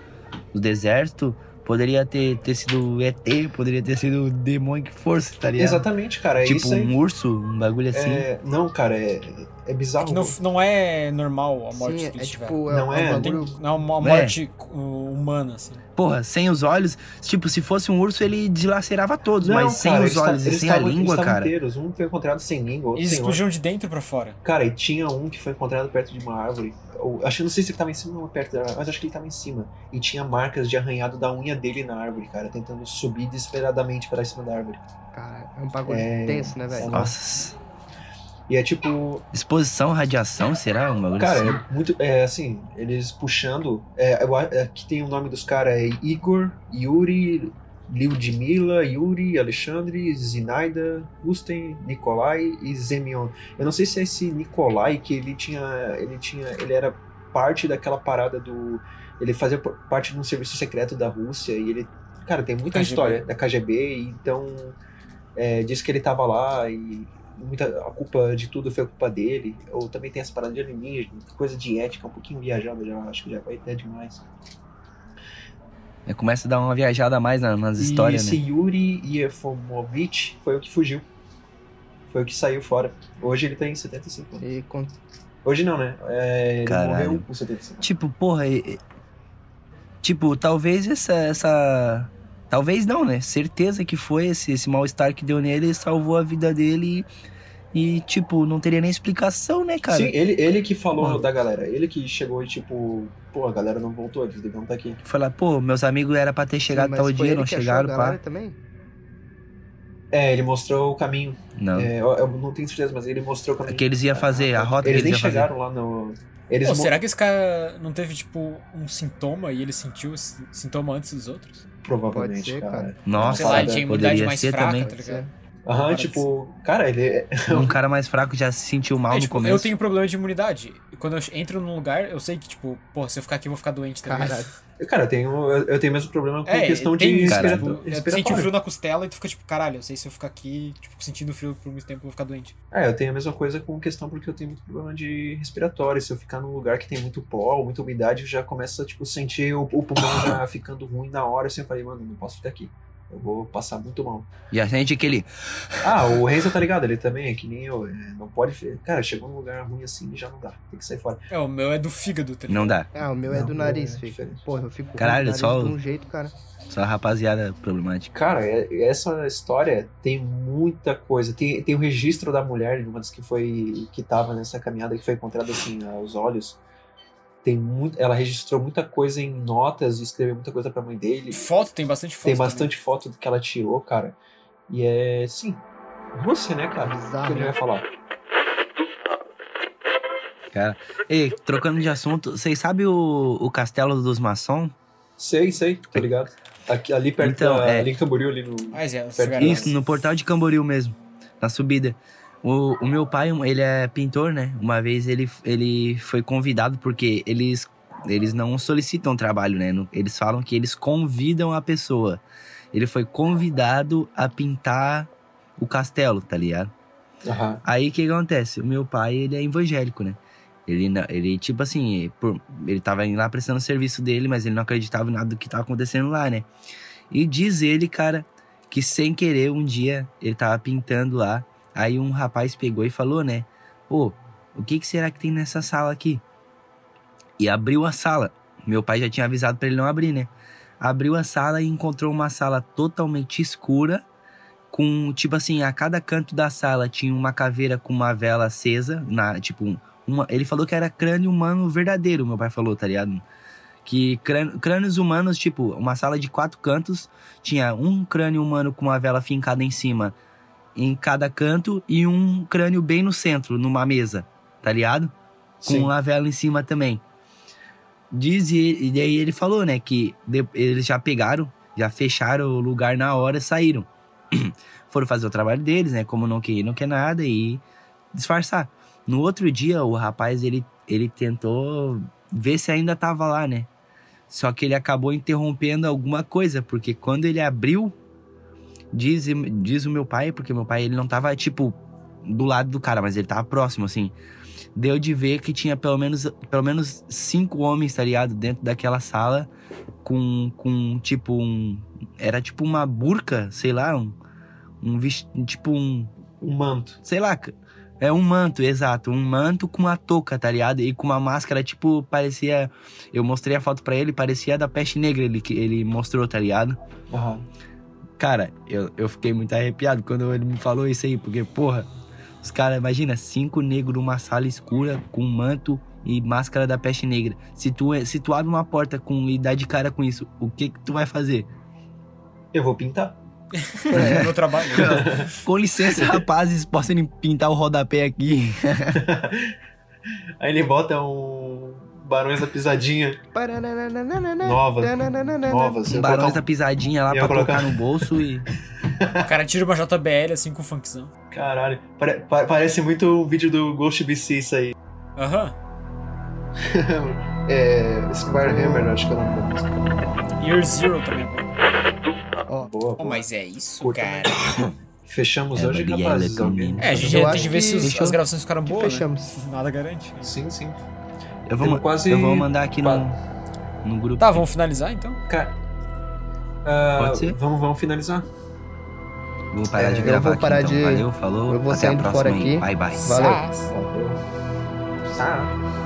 Speaker 3: os exércitos. Poderia ter, ter sido ET, poderia ter sido o demônio que fosse, tá ligado?
Speaker 4: Exatamente, cara. É
Speaker 3: tipo
Speaker 4: isso aí.
Speaker 3: um urso, um bagulho assim.
Speaker 4: É, não, cara, é, é
Speaker 6: É
Speaker 4: bizarro.
Speaker 6: que não, não é normal a morte
Speaker 5: Sim,
Speaker 6: que
Speaker 5: é
Speaker 6: eles tiveram.
Speaker 5: tipo,
Speaker 4: Não
Speaker 5: é,
Speaker 4: é,
Speaker 5: um
Speaker 6: Não, tem,
Speaker 5: bagulho...
Speaker 6: não é uma
Speaker 3: É.
Speaker 6: morte uh, humana, assim.
Speaker 3: Porra, sem os olhos, tipo, se fosse um urso, ele dilacerava todos,
Speaker 4: Não,
Speaker 3: mas sem
Speaker 4: cara,
Speaker 3: os
Speaker 4: eles
Speaker 3: olhos e sem a
Speaker 4: tavam-
Speaker 3: língua, cara.
Speaker 4: inteiros. Um foi encontrado sem língua, outro
Speaker 6: Eles
Speaker 4: sem olhos.
Speaker 6: explodiram de dentro pra fora.
Speaker 4: Cara, e tinha um que foi encontrado perto de uma árvore. Ou, acho que não sei se ele tava em cima ou perto da árvore, mas acho que ele tava em cima. E tinha marcas de arranhado da unha dele na árvore, cara, tentando subir desesperadamente para cima da árvore.
Speaker 5: Cara, é um bagulho
Speaker 4: É,
Speaker 5: tenso, né, velho?
Speaker 3: Nossa.
Speaker 4: E é tipo,
Speaker 3: Exposição, radiação, será? Um
Speaker 4: cara,
Speaker 3: assim?
Speaker 4: é muito. É assim, eles puxando. É, eu, aqui tem o nome dos caras: é Igor, Yuri, Lyudmila, Yuri, Alexandre, Zinaida, Gusten, Nikolai e Zemion. Eu não sei se é esse Nikolai que ele tinha. Ele tinha. Ele era parte daquela parada do. Ele fazia parte de um serviço secreto da Rússia e ele. Cara, tem muita
Speaker 6: KGB.
Speaker 4: história da KGB, então. É, diz que ele tava lá e muita, a culpa de tudo foi a culpa dele. Ou também tem essa parada de alienígena, coisa de ética, um pouquinho viajada já, acho que já vai até demais.
Speaker 3: É, Começa a dar uma viajada a mais na- nas histórias,
Speaker 4: e esse
Speaker 3: né?
Speaker 4: Yuri Yefomovich foi o que fugiu. Foi o que saiu fora. Hoje ele tem 75 anos.
Speaker 5: E con-
Speaker 4: Hoje não, né? É, ele
Speaker 3: Caralho.
Speaker 4: morreu com 75
Speaker 3: Tipo, porra, e- e- tipo, talvez essa, essa, talvez não, né? Certeza que foi esse, esse mal-estar que deu nele, salvou a vida dele e, e, tipo, não teria nem explicação, né, cara?
Speaker 4: Sim, ele, ele que falou da galera. Ele que chegou e tipo, pô, a galera não voltou, eles deviam estar aqui.
Speaker 3: Falar, pô, meus amigos era pra ter chegado
Speaker 5: Sim,
Speaker 3: tal
Speaker 5: foi
Speaker 3: dia, não chegaram,
Speaker 5: a
Speaker 3: pá.
Speaker 5: também?
Speaker 4: É, ele mostrou o caminho.
Speaker 3: Não.
Speaker 4: É, eu, eu não tenho certeza, mas ele mostrou o caminho.
Speaker 3: que eles iam fazer, a rota
Speaker 4: Eles
Speaker 3: que
Speaker 4: nem
Speaker 3: eles iam fazer.
Speaker 4: chegaram lá no. Eles
Speaker 6: Pô, será que esse cara não teve, tipo, um sintoma e ele sentiu esse sintoma antes dos outros?
Speaker 4: Provavelmente,
Speaker 5: Pode ser,
Speaker 4: cara.
Speaker 5: cara.
Speaker 3: Nossa,
Speaker 6: Sei lá, ele tinha imunidade
Speaker 3: poderia
Speaker 6: mais
Speaker 3: ser
Speaker 6: fraca,
Speaker 3: também.
Speaker 6: tá ligado?
Speaker 4: Aham, tipo, cara, ele é. [LAUGHS]
Speaker 3: Um cara mais fraco já se sentiu mal
Speaker 6: É,
Speaker 3: no
Speaker 6: tipo,
Speaker 3: começo.
Speaker 6: eu tenho problema de imunidade. Quando eu entro num lugar, eu sei que, tipo, pô, se eu ficar aqui, eu vou ficar doente também.
Speaker 5: Caralho.
Speaker 4: Cara, eu tenho, eu eu tenho o mesmo problema com
Speaker 6: É,
Speaker 4: questão
Speaker 6: tem
Speaker 4: de
Speaker 3: cara.
Speaker 6: tipo,
Speaker 4: respiratório.
Speaker 6: sente um frio na costela e tu fica tipo, caralho, eu sei se eu ficar aqui, tipo, sentindo frio por muito tempo, eu vou ficar doente.
Speaker 4: É, eu tenho a mesma coisa com questão porque eu tenho muito problema de respiratório. Se eu ficar num lugar que tem muito pó, muita umidade, eu já começo a, tipo, sentir o, o pulmão já [COUGHS] ficando ruim na hora. Eu sempre falei, mano, não posso ficar aqui. Eu vou passar muito mal.
Speaker 3: Já sente aquele.
Speaker 4: Ah, o Renzo tá ligado, ele também é que nem eu. é, não pode. Cara, chegou num lugar ruim assim já não dá. Tem que sair fora.
Speaker 6: É, o meu é do fígado, tá ligado?
Speaker 3: Não dá.
Speaker 5: Ah, o meu é
Speaker 4: Não,
Speaker 5: do
Speaker 4: meu
Speaker 5: nariz,
Speaker 4: é diferente.
Speaker 5: Porra, eu fico com
Speaker 3: Caralho,
Speaker 5: o nariz
Speaker 3: só
Speaker 5: de um jeito, cara.
Speaker 3: Só rapaziada problemática.
Speaker 4: Cara, é- essa história tem muita coisa. Tem, tem o registro da mulher, de uma das que foi. que tava nessa caminhada, que foi encontrada assim, aos olhos. Tem muito, ela registrou muita coisa em notas e escreveu muita coisa pra mãe dele.
Speaker 6: Foto, tem bastante foto.
Speaker 4: Tem
Speaker 6: também.
Speaker 4: bastante foto do que ela tirou, cara. E é. Sim. Rússia, né, cara? O
Speaker 5: Bizarro,
Speaker 4: que ele vai falar?
Speaker 3: Ei, trocando de assunto, vocês sabem o, o castelo dos maçons?
Speaker 4: Sei, sei, tá ligado? Aqui, ali perto
Speaker 3: Então,
Speaker 4: da,
Speaker 3: é-
Speaker 4: ali em Camboriú, ali no.
Speaker 6: Ah, Zé,
Speaker 4: Perto.
Speaker 3: Isso, no portal de Camboriú mesmo, na subida. O, o meu pai, ele é pintor, né? Uma vez ele, ele foi convidado, porque eles, eles não solicitam trabalho, né? Eles falam que eles convidam a pessoa. Ele foi convidado a pintar o castelo, tá ligado?
Speaker 4: Aham.
Speaker 3: Aí o que acontece? O meu pai, ele é evangélico, né? Ele, ele tipo assim, por- ele tava indo lá prestando o serviço dele, mas ele não acreditava em nada do que tava acontecendo lá, né? E diz ele, cara, que sem querer um dia ele tava pintando lá, aí um rapaz pegou e falou, né? Pô, o que, que será que tem nessa sala aqui? E abriu a sala. Meu pai já tinha avisado pra ele não abrir, né? Abriu a sala e encontrou uma sala totalmente escura, com, tipo assim, a cada canto da sala tinha uma caveira com uma vela acesa, na, tipo, um- uma, ele falou que era crânio humano verdadeiro, meu pai falou, tá ligado? Que crân- crânios humanos, tipo, uma sala de quatro cantos, tinha um crânio humano com uma vela fincada em cima, em cada canto, e um crânio bem no centro, numa mesa, tá ligado? Com
Speaker 4: Sim.
Speaker 3: uma vela em cima também. Diz e, e daí ele falou, né, que de- eles já pegaram, já fecharam o lugar na hora e saíram. [CLEARS THROAT] Foram fazer o trabalho deles, né, como não quer, não quer nada e disfarçar. No outro dia, o rapaz, ele, ele tentou ver se ainda tava lá, né? Só que ele acabou interrompendo alguma coisa, porque quando ele abriu, Diz, diz o meu pai, porque meu pai ele não tava, tipo, do lado do cara, mas ele tava próximo, assim. Deu de ver que tinha pelo menos, pelo menos cinco homens, tá ligado? Dentro daquela sala, com, com tipo um. Era tipo uma burca, sei lá, um. Um tipo um.
Speaker 4: Um manto.
Speaker 3: Sei lá, é um manto, exato. Um manto com uma touca, tá ligado? E com uma máscara, tipo, parecia. Eu mostrei a foto pra ele, parecia da peste negra, ele, que ele mostrou, tá ligado?
Speaker 4: Aham.
Speaker 3: Cara, eu, eu fiquei muito arrepiado quando ele me falou isso aí, porque, porra, os caras, imagina, cinco negros numa sala escura com manto e máscara da peste negra. Se tu, se tu abre uma porta com, e dá de cara com isso, o que que tu vai fazer?
Speaker 4: Eu vou pintar.
Speaker 6: É meu trabalho. [LAUGHS]
Speaker 3: Com licença, rapazes, posso pintar o rodapé aqui? [LAUGHS]
Speaker 4: Aí ele bota um Barões da Pisadinha nova. Nova. Você
Speaker 3: Barões da pisadinha lá pra
Speaker 4: colocar-
Speaker 3: no bolso e...
Speaker 6: O cara tira uma JBL assim com funkzão.
Speaker 4: um... Caralho. Pare- pa- parece muito o vídeo do Ghost BC isso aí.
Speaker 6: Aham.
Speaker 4: é... Square Hammer, acho que é o nome da música.
Speaker 6: Year Zero também bom.
Speaker 4: Boa,
Speaker 6: Oh,
Speaker 4: boa.
Speaker 6: mas é isso,
Speaker 4: Curta
Speaker 6: cara.
Speaker 4: Fechamos
Speaker 3: É,
Speaker 4: hoje.
Speaker 3: Camino.
Speaker 6: É, a gente tem que ver se os- as gravações ficaram boas, né?
Speaker 5: Fechamos.
Speaker 6: Nada garante.
Speaker 4: Sim, sim.
Speaker 3: Eu vou,
Speaker 4: quase-
Speaker 3: eu vou mandar aqui no, no grupo.
Speaker 6: Tá, vamos finalizar então?
Speaker 4: Cara, ah,
Speaker 3: Pode ser?
Speaker 4: Vamos, vamos finalizar.
Speaker 3: Vou parar
Speaker 4: É,
Speaker 3: de
Speaker 4: eu
Speaker 3: gravar
Speaker 5: vou
Speaker 3: aqui,
Speaker 5: parar
Speaker 3: então.
Speaker 5: de-
Speaker 3: Valeu, falou.
Speaker 5: eu vou
Speaker 3: Até a próxima
Speaker 5: fora
Speaker 3: aí.
Speaker 5: aqui.
Speaker 3: Bye, bye.
Speaker 4: Valeu. Ah.